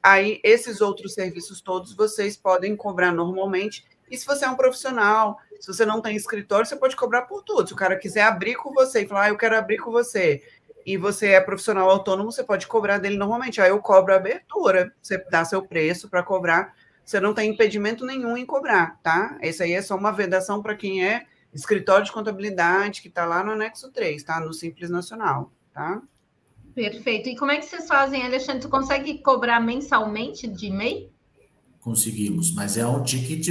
Aí esses outros serviços todos vocês podem cobrar normalmente. E se você é um profissional, se você não tem escritório, você pode cobrar por tudo. Se o cara quiser abrir com você e falar, ah, eu quero abrir com você, e você é profissional autônomo, você pode cobrar dele normalmente. Aí eu cobro a abertura, você dá seu preço para cobrar, você não tem impedimento nenhum em cobrar, tá? Essa aí é só uma vedação para quem é escritório de contabilidade, que está lá no anexo 3, tá? No Simples Nacional, tá? Perfeito. E como é que vocês fazem, Alexandre? Tu consegue cobrar mensalmente de e-mail? Conseguimos, mas é um ticket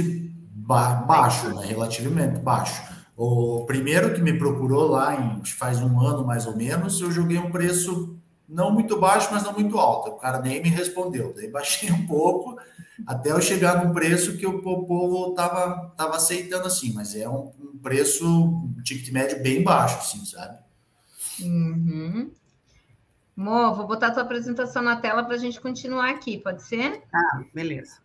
ba baixo, né? relativamente baixo. O primeiro que me procurou lá, em, faz um ano mais ou menos, eu joguei um preço não muito baixo, mas não muito alto. O cara nem me respondeu. Daí baixei um pouco até eu chegar num preço que o povo estava tava aceitando assim, mas é um, um preço, um ticket médio bem baixo, assim, sabe? Uhum. Mo, vou botar a tua apresentação na tela para a gente continuar aqui, pode ser? Ah, beleza.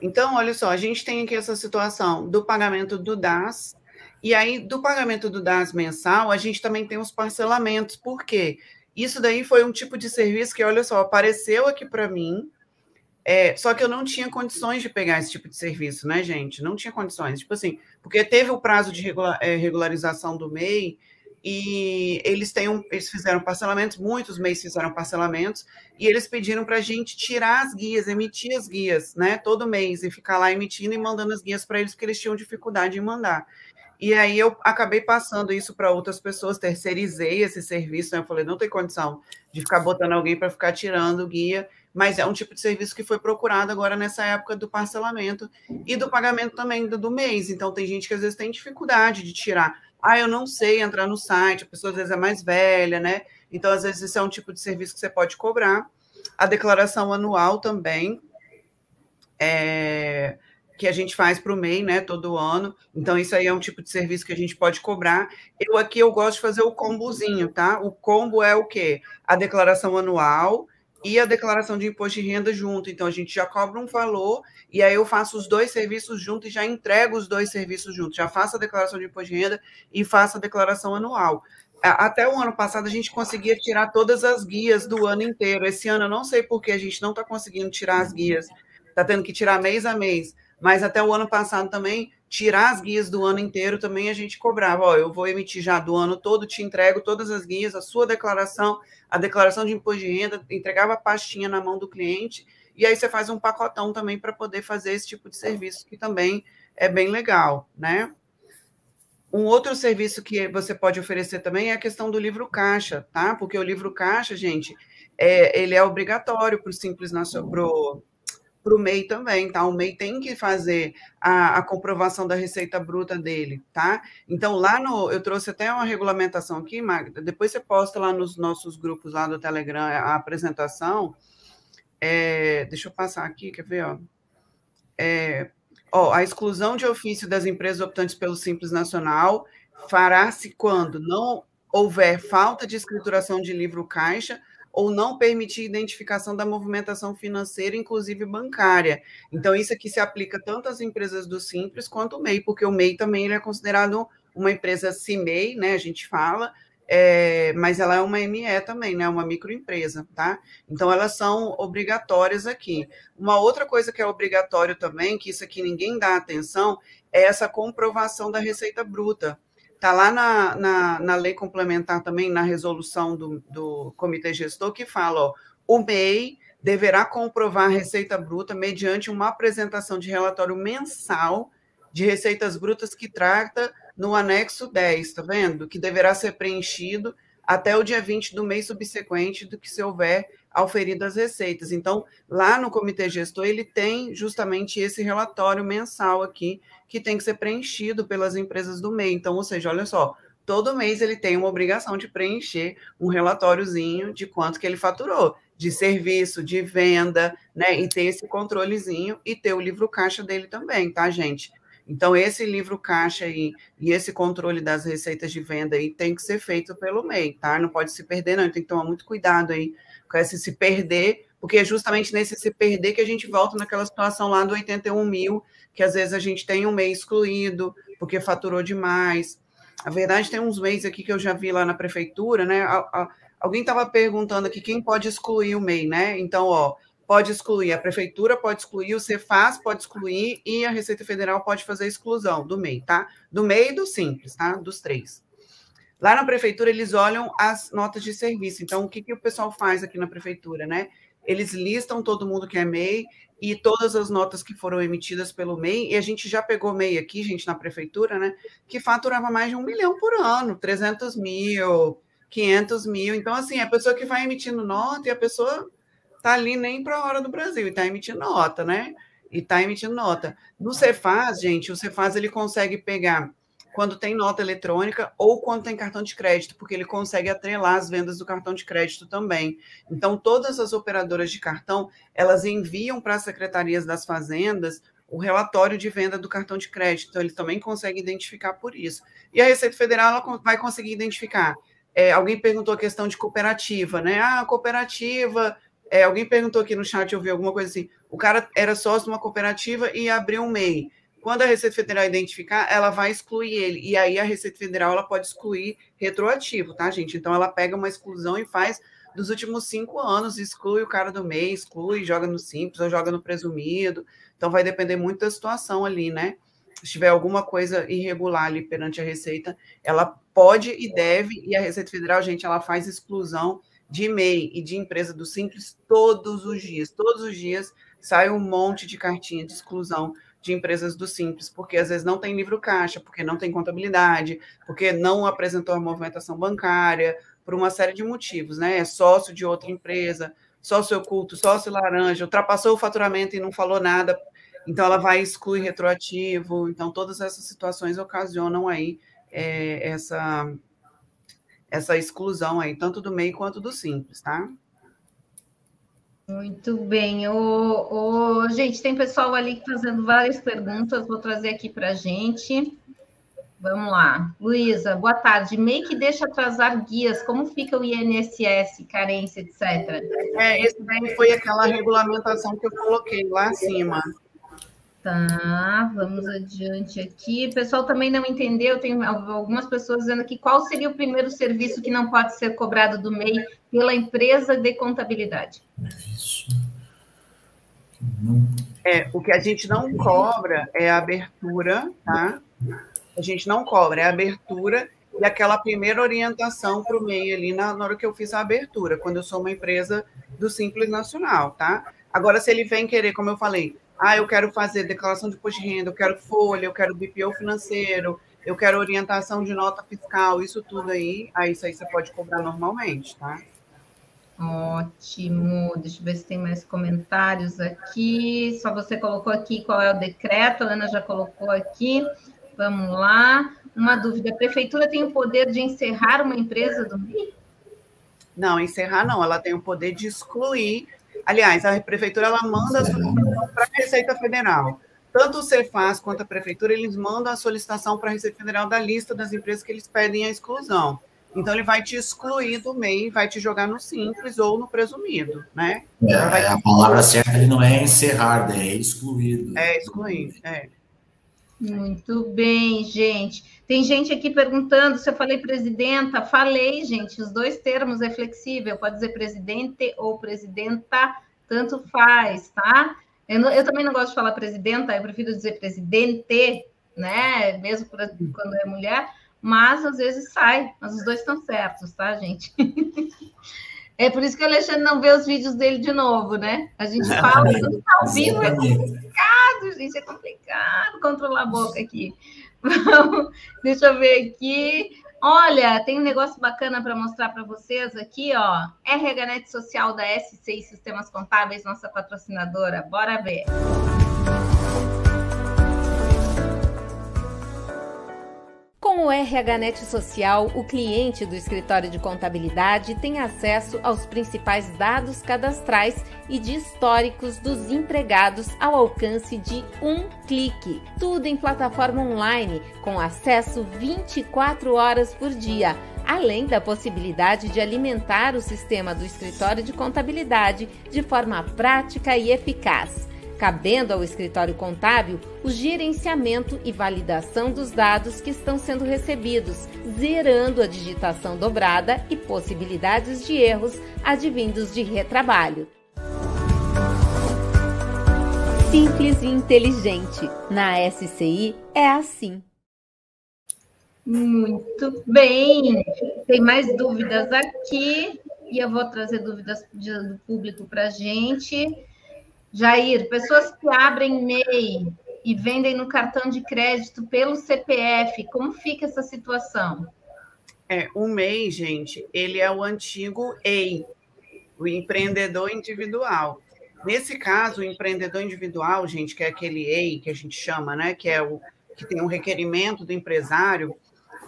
Então, olha só, a gente tem aqui essa situação do pagamento do DAS, e aí do pagamento do DAS mensal, a gente também tem os parcelamentos, por quê? Isso daí foi um tipo de serviço que, olha só, apareceu aqui para mim, é, só que eu não tinha condições de pegar esse tipo de serviço, né, gente? Não tinha condições. Tipo assim, porque teve o prazo de é, regularização do MEI e eles têm um, eles fizeram parcelamentos, muitos MEIs fizeram parcelamentos, e eles pediram para a gente tirar as guias, emitir as guias, né, todo mês, e ficar lá emitindo e mandando as guias para eles, porque eles tinham dificuldade em mandar. E aí eu acabei passando isso para outras pessoas, terceirizei esse serviço, né? Eu falei, não tem condição de ficar botando alguém para ficar tirando guia, mas é um tipo de serviço que foi procurado agora nessa época do parcelamento e do pagamento também do, do mês. Então tem gente que às vezes tem dificuldade de tirar. Ah, eu não sei entrar no site, a pessoa às vezes é mais velha, né? Então, às vezes, isso é um tipo de serviço que você pode cobrar. A declaração anual também, é, que a gente faz para o MEI, né, todo ano. Então, isso aí é um tipo de serviço que a gente pode cobrar. Eu aqui eu gosto de fazer o combozinho, tá? O combo é o quê? A declaração anual e a declaração de imposto de renda junto. Então, a gente já cobra um valor e aí eu faço os dois serviços juntos e já entrego os dois serviços juntos. Já faço a declaração de imposto de renda e faço a declaração anual. Até o ano passado a gente conseguia tirar todas as guias do ano inteiro. Esse ano eu não sei por que a gente não está conseguindo tirar as guias. Está tendo que tirar mês a mês. Mas até o ano passado também, tirar as guias do ano inteiro também a gente cobrava. Ó, eu vou emitir já do ano todo, te entrego todas as guias, a sua declaração, a declaração de imposto de renda, entregava a pastinha na mão do cliente. E aí você faz um pacotão também para poder fazer esse tipo de serviço, que também é bem legal, né? Um outro serviço que você pode oferecer também é a questão do livro caixa, tá? Porque o livro caixa, gente, é, ele é obrigatório para o Simples Nacional, para o MEI também, tá? O MEI tem que fazer a, a, comprovação da receita bruta dele, tá? Então, lá no. Eu trouxe até uma regulamentação aqui, Magda. Depois você posta lá nos nossos grupos lá do Telegram a apresentação. É, deixa eu passar aqui, quer ver, ó? É, Ó, a exclusão de ofício das empresas optantes pelo Simples Nacional fará-se quando não houver falta de escrituração de livro caixa ou não permitir identificação da movimentação financeira, inclusive bancária. Então, isso aqui se aplica tanto às empresas do Simples quanto o MEI, porque o MEI também ele é considerado uma empresa CIMEI, né? A gente fala, é, mas ela é uma ME também, né? Uma microempresa, tá? Então elas são obrigatórias aqui. Uma outra coisa que é obrigatório também, que isso aqui ninguém dá atenção, é essa comprovação da receita bruta. Está lá na, na, na, lei complementar também, na resolução do, do comitê gestor, que fala: ó, o MEI deverá comprovar a receita bruta mediante uma apresentação de relatório mensal de receitas brutas que trata no anexo 10, tá vendo? Que deverá ser preenchido até o dia 20 do mês subsequente do que se houver auferido as receitas. Então, lá no comitê gestor, ele tem justamente esse relatório mensal aqui, que tem que ser preenchido pelas empresas do MEI. Então, ou seja, olha só, todo mês ele tem uma obrigação de preencher um relatóriozinho de quanto que ele faturou, de serviço, de venda, né? E ter esse controlezinho e ter o livro caixa dele também, tá, gente? Então, esse livro caixa aí, e esse controle das receitas de venda aí tem que ser feito pelo MEI, tá? Não pode se perder, não. Tem que tomar muito cuidado aí com esse se perder, porque é justamente nesse se perder que a gente volta naquela situação lá do 81 mil, que às vezes a gente tem um mês excluído, porque faturou demais. A verdade, tem uns meses aqui que eu já vi lá na prefeitura, né? Alguém estava perguntando aqui quem pode excluir o MEI, né? Então, ó, pode excluir, a prefeitura pode excluir, o Cefaz pode excluir e a Receita Federal pode fazer exclusão do MEI, tá? Do MEI e do Simples, tá? Dos três. Lá na prefeitura, eles olham as notas de serviço. Então, o que, que o pessoal faz aqui na prefeitura, né? Eles listam todo mundo que é MEI e todas as notas que foram emitidas pelo MEI, e a gente já pegou MEI aqui, gente, na prefeitura, né? Que faturava mais de um milhão por ano, 300 mil, 500 mil. Então, assim, a pessoa que vai emitindo nota e a pessoa tá ali nem para a hora do Brasil, e está emitindo nota, né? E está emitindo nota. No Cefaz, gente, o Cefaz ele consegue pegar quando tem nota eletrônica ou quando tem cartão de crédito, porque ele consegue atrelar as vendas do cartão de crédito também. Então, todas as operadoras de cartão, elas enviam para as secretarias das fazendas o relatório de venda do cartão de crédito. Então, eles também conseguem identificar por isso. E a Receita Federal vai conseguir identificar. É, alguém perguntou a questão de cooperativa, né? Ah, cooperativa é, alguém perguntou aqui no chat, eu vi alguma coisa assim. O cara era sócio de uma cooperativa e abriu um MEI. Quando a Receita Federal identificar, ela vai excluir ele. E aí a Receita Federal ela pode excluir retroativo, tá, gente? Então ela pega uma exclusão e faz dos últimos cinco anos, exclui o cara do MEI, exclui, joga no simples ou joga no presumido. Então vai depender muito da situação ali, né? Se tiver alguma coisa irregular ali perante a Receita, ela pode e deve, e a Receita Federal, gente, ela faz exclusão de MEI e de empresa do Simples todos os dias. Todos os dias sai um monte de cartinha de exclusão de empresas do Simples, porque às vezes não tem livro caixa, porque não tem contabilidade, porque não apresentou a movimentação bancária, por uma série de motivos, né? É sócio de outra empresa, sócio oculto, sócio laranja, ultrapassou o faturamento e não falou nada, então ela vai excluir retroativo. Então, todas essas situações ocasionam aí é, essa, essa exclusão aí, tanto do MEI quanto do Simples, tá? Muito bem. O, o, gente, tem pessoal ali fazendo várias perguntas, vou trazer aqui para a gente. Vamos lá. Luísa, boa tarde. MEI que deixa atrasar guias, como fica o INSS, carência, etc? É, esse daí foi aquela regulamentação que eu coloquei lá acima. Tá, vamos adiante aqui. O pessoal também não entendeu, tem algumas pessoas dizendo aqui qual seria o primeiro serviço que não pode ser cobrado do MEI pela empresa de contabilidade. Isso. É, o que a gente não cobra é a abertura, tá? a gente não cobra, é a abertura e aquela primeira orientação para o MEI ali na, na hora que eu fiz a abertura, quando eu sou uma empresa do Simples Nacional, tá? Agora, se ele vem querer, como eu falei, ah, eu quero fazer declaração de imposto de renda, eu quero folha, eu quero BPO financeiro, eu quero orientação de nota fiscal, isso tudo aí, aí isso aí você pode cobrar normalmente, tá? Ótimo. Deixa eu ver se tem mais comentários aqui. Só você colocou aqui qual é o decreto, a Ana já colocou aqui. Vamos lá. Uma dúvida: a prefeitura tem o poder de encerrar uma empresa do MEI? Não, encerrar não. Ela tem o poder de excluir. Aliás, a prefeitura ela manda a solicitação para a Receita Federal. Tanto o Cefaz quanto a prefeitura, eles mandam a solicitação para a Receita Federal da lista das empresas que eles pedem a exclusão. Então, ele vai te excluir do MEI, vai te jogar no simples ou no presumido, né? É, a palavra certa ele não é encerrar, né? é excluído. É excluir, é. Muito bem, gente. Tem gente aqui perguntando se eu falei presidenta. Falei, gente. Os dois termos é flexível. Pode dizer presidente ou presidenta, tanto faz, tá? Eu, não, eu também não gosto de falar presidenta, eu prefiro dizer presidente, né? Mesmo quando é mulher, mas às vezes sai. Mas os dois estão certos, tá, gente? É por isso que o Alexandre não vê os vídeos dele de novo, né? A gente fala, tudo ao vivo, é complicado, gente, é complicado controlar a boca aqui. Deixa eu ver aqui. Olha, tem um negócio bacana para mostrar para vocês aqui, ó. RHNet Social da S6 Sistemas Contábeis, nossa patrocinadora. Bora ver. Com o RHNet Social, o cliente do escritório de contabilidade tem acesso aos principais dados cadastrais e de históricos dos empregados ao alcance de um clique. Tudo em plataforma online, com acesso 24 horas por dia além da possibilidade de alimentar o sistema do escritório de contabilidade de forma prática e eficaz cabendo ao escritório contábil o gerenciamento e validação dos dados que estão sendo recebidos, zerando a digitação dobrada e possibilidades de erros advindos de retrabalho. Simples e inteligente. Na SCI é assim. Muito bem. Tem mais dúvidas aqui e eu vou trazer dúvidas do público para a gente. Jair, pessoas que abrem MEI e vendem no cartão de crédito pelo CPF, como fica essa situação? É, o MEI, gente, ele é o antigo EI, o empreendedor individual. Nesse caso, o empreendedor individual, gente, que é aquele EI que a gente chama, né, que é o que tem um requerimento do empresário,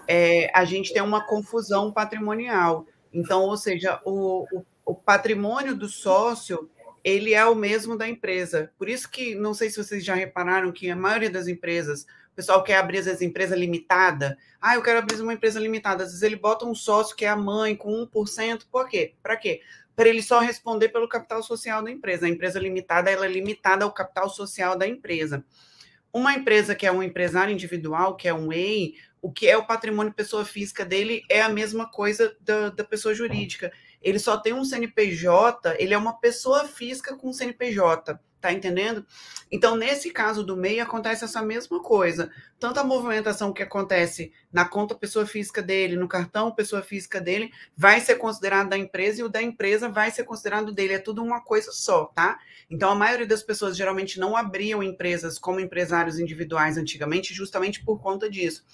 é, a gente tem uma confusão patrimonial. Então, ou seja, o, o, o patrimônio do sócio ele é o mesmo da empresa. Por isso que, não sei se vocês já repararam que a maioria das empresas, o pessoal quer abrir, às vezes, empresa limitada. Ah, eu quero abrir uma empresa limitada. Às vezes ele bota um sócio que é a mãe com 1%. Por quê? Para quê? Para ele só responder pelo capital social da empresa. A empresa limitada, ela é limitada ao capital social da empresa. Uma empresa que é um empresário individual, que é um EI, o que é o patrimônio pessoa física dele é a mesma coisa da, da pessoa jurídica ele só tem um CNPJ, ele é uma pessoa física com CNPJ, tá? entendendo? Então, nesse caso do MEI, acontece essa mesma coisa. Tanto a movimentação que acontece na conta pessoa física dele, no cartão pessoa física dele, vai ser considerado da empresa e o da empresa vai ser considerado dele. É tudo uma coisa só, tá? Então, a maioria das pessoas geralmente não abriam empresas como empresários individuais antigamente, justamente por conta disso.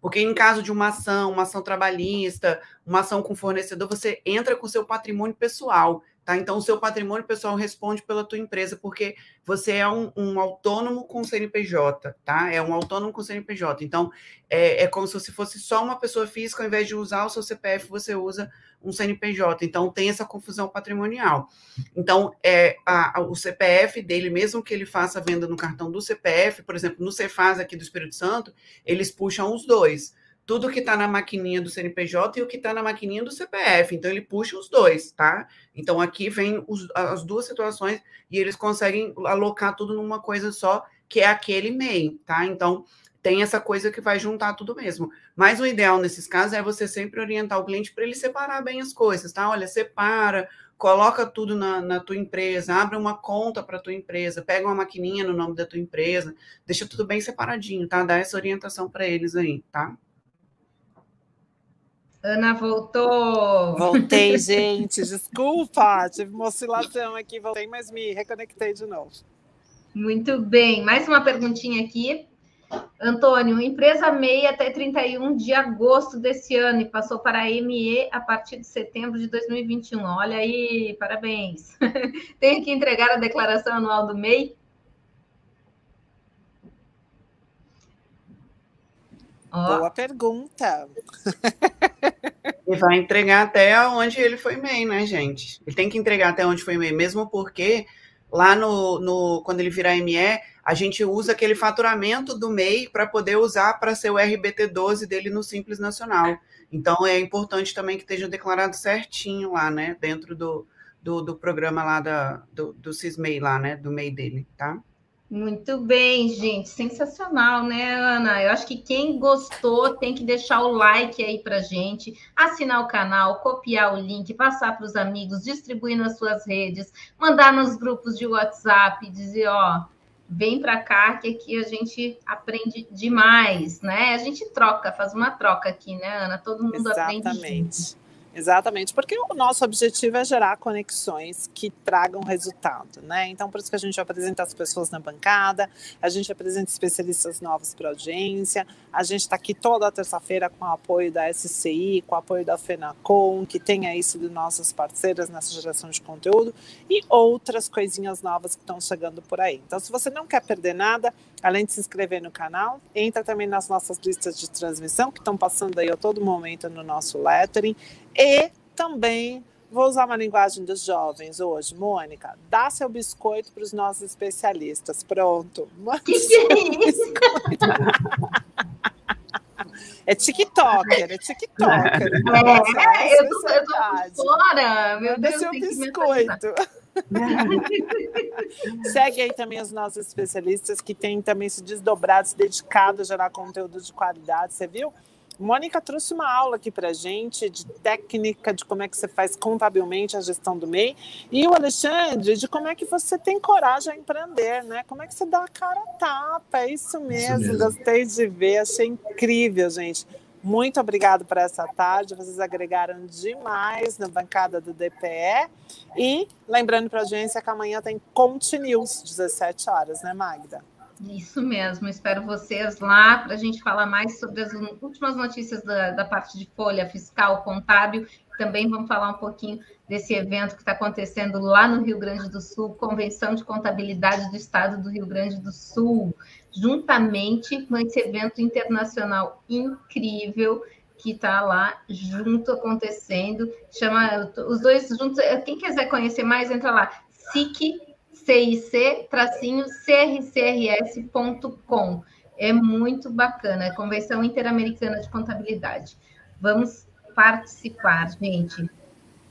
Porque em caso de uma ação, uma ação trabalhista, uma ação com fornecedor, você entra com seu patrimônio pessoal. Tá? Então, o seu patrimônio pessoal responde pela tua empresa, porque você é um, um, autônomo com CNPJ, tá? É um autônomo com CNPJ. Então, é, é como se você fosse só uma pessoa física, ao invés de usar o seu CPF, você usa um CNPJ. Então, tem essa confusão patrimonial. Então, é, a, a, o CPF dele, mesmo que ele faça venda no cartão do CPF, por exemplo, no Cefaz aqui do Espírito Santo, eles puxam os dois tudo que está na maquininha do CNPJ e o que está na maquininha do CPF. Então, ele puxa os dois, tá? Então, aqui vem os, as duas situações e eles conseguem alocar tudo numa coisa só, que é aquele MEI, tá? Então, tem essa coisa que vai juntar tudo mesmo. Mas o ideal nesses casos é você sempre orientar o cliente para ele separar bem as coisas, tá? Olha, separa, coloca tudo na, na tua empresa, abre uma conta para tua empresa, pega uma maquininha no nome da tua empresa, deixa tudo bem separadinho, tá? Dá essa orientação para eles aí, tá? Ana voltou. Voltei, gente. Desculpa, tive uma oscilação aqui, voltei, mas me reconectei de novo. Muito bem. Mais uma perguntinha aqui. Antônio, empresa MEI até 31 de agosto desse ano e passou para a ME a partir de setembro de 2021. Olha aí, parabéns. Tem que entregar a declaração anual do MEI? Boa pergunta. Ele vai entregar até onde ele foi MEI, né, gente? Ele tem que entregar até onde foi MEI, mesmo porque lá no, no quando ele virar ME, a gente usa aquele faturamento do MEI para poder usar para ser o RBT12 dele no Simples Nacional. Então é importante também que esteja declarado certinho lá, né, dentro do, do, do programa lá da, do, do CISMEI lá, né, do MEI dele, tá? Muito bem, gente. Sensacional, né, Ana? Eu acho que quem gostou tem que deixar o like aí para gente, assinar o canal, copiar o link, passar para os amigos, distribuir nas suas redes, mandar nos grupos de WhatsApp, dizer, ó, vem para cá que aqui a gente aprende demais, né? A gente troca, faz uma troca aqui, né, Ana? Todo mundo Exatamente. aprende. Exatamente. Exatamente, porque o nosso objetivo é gerar conexões que tragam resultado, né? Então, por isso que a gente apresenta as pessoas na bancada, a gente apresenta especialistas novos para audiência, a gente está aqui toda terça-feira com o apoio da SCI, com o apoio da FENACOM, que tem aí sido nossas parceiras nessa geração de conteúdo, e outras coisinhas novas que estão chegando por aí. Então, se você não quer perder nada, além de se inscrever no canal, entra também nas nossas listas de transmissão, que estão passando aí a todo momento no nosso lettering, e também vou usar uma linguagem dos jovens hoje, Mônica. Dá seu biscoito para os nossos especialistas. Pronto. Que que é isso? É TikToker, é TikToker. É, é, eu, tô, eu tô fora. Meu Deus, seu biscoito. Segue aí também os nossos especialistas que têm também se desdobrado, se dedicado a gerar conteúdo de qualidade. Você viu? Mônica trouxe uma aula aqui para gente de técnica de como é que você faz contabilmente a gestão do MEI e o Alexandre de como é que você tem coragem a empreender, né? Como é que você dá a cara a tapa, é isso mesmo, isso mesmo. gostei de ver, achei incrível, gente. Muito obrigado por essa tarde, vocês agregaram demais na bancada do DPE e lembrando para a audiência que amanhã tem Continuous, 17 horas, né Magda? Isso mesmo, espero vocês lá para a gente falar mais sobre as últimas notícias da, da parte de folha fiscal, contábil. Também vamos falar um pouquinho desse evento que está acontecendo lá no Rio Grande do Sul, Convenção de Contabilidade do Estado do Rio Grande do Sul, juntamente com esse evento internacional incrível que está lá junto acontecendo. Chama os dois juntos. Quem quiser conhecer mais, entra lá. SIC cic-crcrs.com. É muito bacana, é Convenção Interamericana de Contabilidade. Vamos participar, gente.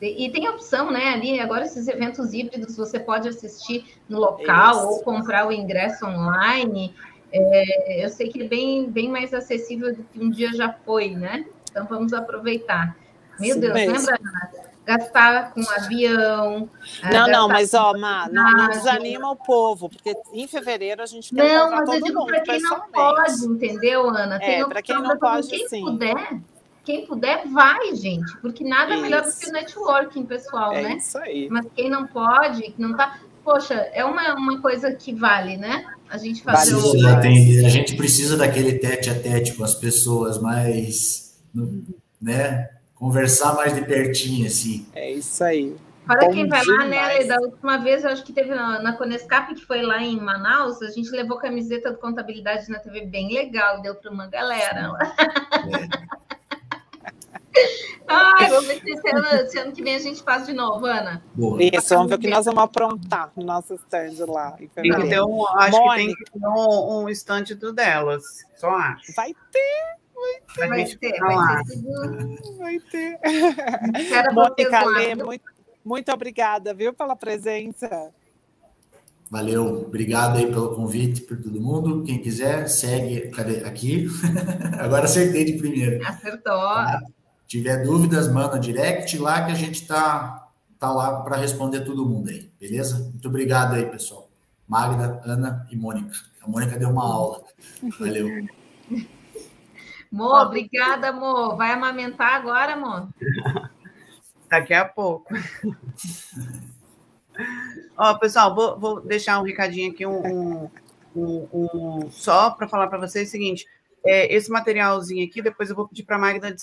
E tem a opção, né? Ali, agora esses eventos híbridos você pode assistir no local Isso. ou comprar o ingresso online. É, eu sei que é bem, bem mais acessível do que um dia já foi, né? Então vamos aproveitar. Meu Sim, Deus, mesmo. lembra, gastar com avião. É, não, não, mas ó, Má, não, não, desanima o povo, porque em fevereiro a gente quer Não, mas eu digo para quem não pode, entendeu, Ana? Tem é, para quem não pode, quem sim. puder, quem puder, vai, gente, porque nada isso. melhor do que o networking, pessoal, é né? Isso aí. Mas quem não pode, não tá. Poxa, é uma, uma coisa que vale, né? A gente fazer o... tem, A gente precisa daquele tete a tete com as pessoas, mas né? Conversar mais de pertinho, assim. É isso aí. Para quem vai demais. lá, né, da última vez, eu acho que teve na, na Conescap, que foi lá em Manaus, a gente levou camiseta do Contabilidade na TV bem legal, deu para uma galera lá. É. Ai, vamos ver se ano, que vem a gente faz de novo, Ana. Boa. Isso, vamos ver o que nós vamos aprontar no nosso stand lá. Um, acho Mônica. que tem que ter um, um stand do delas, só acho. Vai ter. Vai, vai ter, vai ter, vai ter. Mônica Lê, muito, muito obrigada, viu, pela presença. Valeu, obrigado aí pelo convite para todo mundo. Quem quiser, segue cadê? aqui. Agora acertei de primeiro. Acertou. Tá? tiver dúvidas, manda direct lá que a gente tá, tá lá para responder todo mundo aí, beleza? Muito obrigado aí, pessoal. Magda, Ana e Mônica. A Mônica deu uma aula. Valeu. Mo, obrigada, Mo. Vai amamentar agora, Mo? Daqui a pouco. Ó, pessoal, vou, vou, deixar um recadinho aqui, um, um, um só para falar para vocês o seguinte: é, esse materialzinho aqui, depois eu vou pedir para a Magda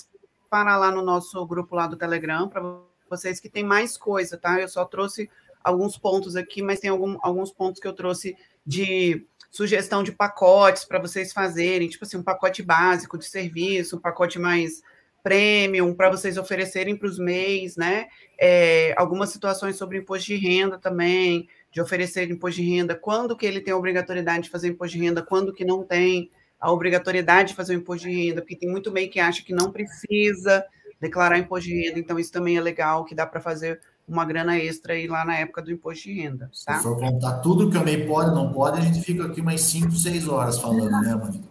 para lá no nosso grupo lá do Telegram, para vocês que tem mais coisa, tá? Eu só trouxe alguns pontos aqui, mas tem algum, alguns pontos que eu trouxe de sugestão de pacotes para vocês fazerem, tipo assim, um pacote básico de serviço, um pacote mais premium para vocês oferecerem para os MEIs, né? É, algumas situações sobre imposto de renda também, de oferecer imposto de renda, quando que ele tem a obrigatoriedade de fazer imposto de renda, quando que não tem a obrigatoriedade de fazer o imposto de renda, porque tem muito MEI que acha que não precisa declarar imposto de renda, então isso também é legal, que dá para fazer uma grana extra aí lá na época do imposto de renda. Tá? Se for contar tudo que o MEI pode não pode, a gente fica aqui umas 5, 6 horas falando, né, Mônica?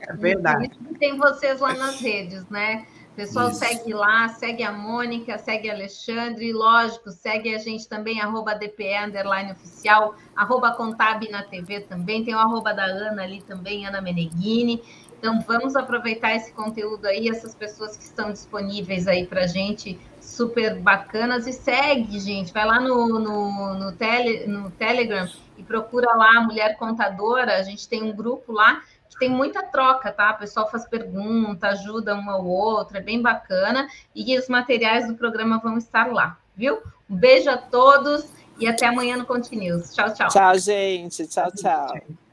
É verdade. Tem vocês lá nas redes, né? Pessoal, Isso. segue lá, segue a Mônica, segue a Alexandre, lógico, segue a gente também, arroba DPE, underline oficial, arroba Contab na TV também, tem o arroba da Ana ali também, Ana Meneghini. Então, vamos aproveitar esse conteúdo aí, essas pessoas que estão disponíveis aí para gente, super bacanas, e segue, gente, vai lá no, no, no, tele, no Telegram e procura lá Mulher Contadora, a gente tem um grupo lá, tem muita troca, tá? O pessoal faz pergunta, ajuda um ao outro, é bem bacana. E os materiais do programa vão estar lá, viu? Um beijo a todos e até amanhã no Continuous. Tchau, tchau. Tchau, gente. Tchau, tchau.